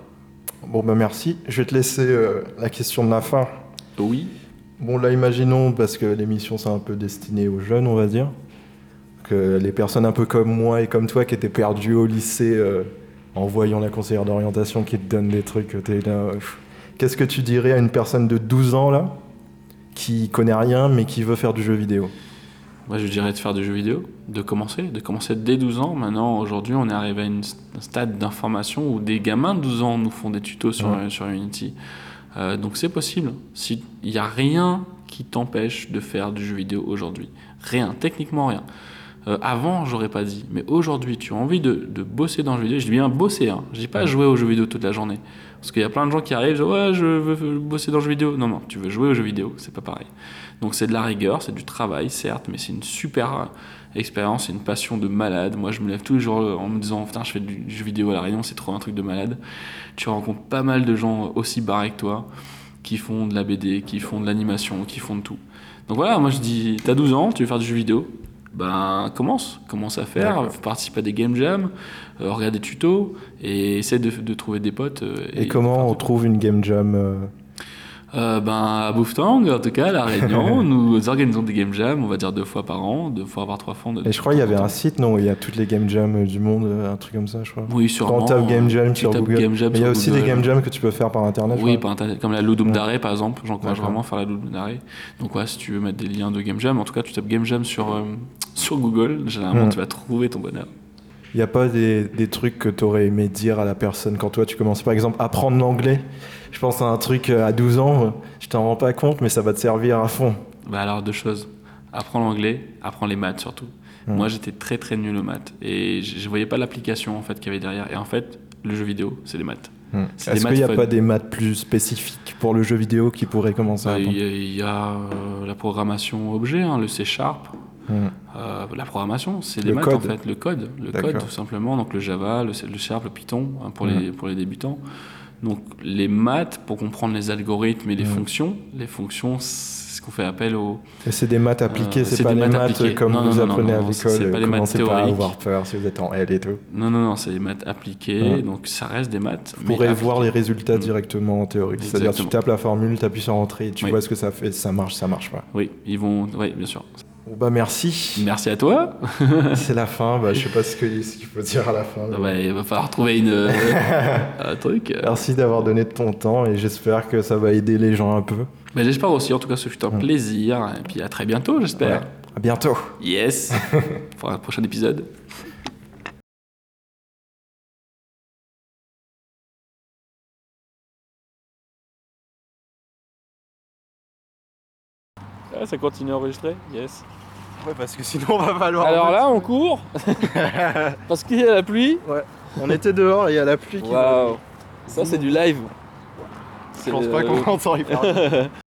Speaker 2: Bon, bah merci. Je vais te laisser euh, la question de la fin.
Speaker 1: Oui.
Speaker 2: Bon, là, imaginons, parce que l'émission, c'est un peu destiné aux jeunes, on va dire, que les personnes un peu comme moi et comme toi qui étaient perdues au lycée euh, en voyant la conseillère d'orientation qui te donne des trucs, t'es là. euh, pff. Qu'est-ce que tu dirais à une personne de 12 ans, là, qui connaît rien, mais qui veut faire du jeu vidéo?
Speaker 1: Moi, je dirais de faire du jeu vidéo, de commencer, de commencer dès 12 ans. Maintenant, aujourd'hui, on est arrivé à une- un stade d'information où des gamins de 12 ans nous font des tutos sur,
Speaker 2: Ouais.
Speaker 1: sur Unity. Euh, donc c'est possible. Il n'y a rien qui t'empêche de faire du jeu vidéo aujourd'hui. Rien, techniquement rien. Euh, avant, j'aurais pas dit. Mais aujourd'hui, tu as envie de, de bosser dans le jeu vidéo. Je dis bien bosser, hein. je dis pas jouer aux jeux vidéo toute la journée. Parce qu'il y a plein de gens qui arrivent, disent, ouais, je veux bosser dans le jeu vidéo. Non, non, tu veux jouer aux jeux vidéo, c'est pas pareil. Donc c'est de la rigueur, c'est du travail, certes, mais c'est une super euh, expérience, c'est une passion de malade. Moi, je me lève tous les jours euh, en me disant, putain, je fais du jeu vidéo à La Réunion, c'est trop un truc de malade. Tu rencontres pas mal de gens aussi barrés que toi, qui font de la BD, qui font de l'animation, qui font de tout. Donc voilà, moi je dis, t'as 12 ans, tu veux faire du jeu vidéo? Ben commence, commence à faire, participe à des game jams, euh, regarde des tutos et essaie de, de trouver des potes. euh,
Speaker 2: Et, comment on trouve une game jam euh,
Speaker 1: euh, ben, à Bouftang, en tout cas, à La Réunion, nous organisons des game jams, on va dire deux fois par an, deux fois par trois fois.
Speaker 2: Et je crois qu'il y avait un site, non où Il y a toutes les game jams euh, du monde, euh, un truc comme ça, je crois.
Speaker 1: Oui, sûrement.
Speaker 2: Quand on tape game jam
Speaker 1: Tu
Speaker 2: sur Google.
Speaker 1: game jam
Speaker 2: Mais il y a aussi
Speaker 1: Google.
Speaker 2: des game jams que tu peux faire par internet.
Speaker 1: Oui, par internet, comme la Ludum
Speaker 2: Ouais.
Speaker 1: Dare par exemple, j'encourage vraiment à faire la Ludum Dare. Donc ouais, si tu veux mettre des liens de game jam, en tout cas tu tapes game jam sur, euh, sur Google, généralement
Speaker 2: Hmm.
Speaker 1: tu vas trouver ton bonheur.
Speaker 2: Il n'y a pas des, des trucs que tu aurais aimé dire à la personne quand toi tu commences par exemple apprendre l'anglais? Je pense à un truc euh, à 12 ans, je t'en rends pas compte, mais ça va te servir à fond.
Speaker 1: Bah alors deux choses. Apprends l'anglais, apprends les maths surtout.
Speaker 2: Hmm.
Speaker 1: Moi j'étais très très nul aux maths et je, je voyais pas l'application en fait qu'il y avait derrière. Et en fait, le jeu vidéo, c'est les maths. C'est des
Speaker 2: Est-ce qu'il n'y a
Speaker 1: maths
Speaker 2: pas des maths plus spécifiques pour le jeu vidéo qui pourraient commencer à
Speaker 1: Bah, Il
Speaker 2: apprendre
Speaker 1: y a, il y a, euh, la programmation objet, hein, le C Sharp.
Speaker 2: Hmm.
Speaker 1: Euh, la programmation, c'est les
Speaker 2: Le
Speaker 1: maths
Speaker 2: code.
Speaker 1: en fait, le code, le code tout simplement, donc le Java, le, le Sharp, le Python hein, pour, les, pour les débutants. Donc les maths pour comprendre les algorithmes et les fonctions. Les fonctions, c'est ce qu'on fait appel au.
Speaker 2: Et c'est des maths appliquées,
Speaker 1: Euh,
Speaker 2: c'est pas
Speaker 1: des maths
Speaker 2: comme
Speaker 1: Non,
Speaker 2: vous
Speaker 1: non,
Speaker 2: apprenez
Speaker 1: non,
Speaker 2: à l'école.
Speaker 1: c'est pas les maths
Speaker 2: Commencez pas à
Speaker 1: théoriques.
Speaker 2: avoir peur si vous êtes en L et tout.
Speaker 1: Non, non, non, c'est des maths appliquées,
Speaker 2: Ouais.
Speaker 1: donc ça reste des maths.
Speaker 2: Vous pourrez
Speaker 1: appliquées.
Speaker 2: voir les résultats
Speaker 1: Mhm.
Speaker 2: directement en théorie. C'est-à-dire tu tapes la formule, tu appuies sur entrée tu
Speaker 1: Oui.
Speaker 2: vois ce que ça fait. Ça marche, ça marche pas.
Speaker 1: Oui, ils vont. Oui, bien sûr.
Speaker 2: Bon bah merci.
Speaker 1: Merci à toi.
Speaker 2: c'est la fin. Bah, je sais pas ce que- ce qu'il faut dire à la fin.
Speaker 1: Bah, il va falloir trouver une, euh, un truc.
Speaker 2: Merci d'avoir donné de ton temps et j'espère que ça va aider les gens un peu.
Speaker 1: Mais j'espère aussi, en tout cas, ce fut un
Speaker 2: Mm.
Speaker 1: plaisir. Et puis à très bientôt, j'espère.
Speaker 2: Ouais. À bientôt.
Speaker 1: Yes. Pour un prochain épisode. Ah, ça continue à enregistrer Yes.
Speaker 2: Ouais, parce que sinon on va falloir.
Speaker 1: Alors là, on court parce qu'il y a la pluie.
Speaker 2: on était dehors et il y a la pluie qui.
Speaker 1: Waouh Ça, c'est du live.
Speaker 2: Je pense pas qu'on va en entendre y parler.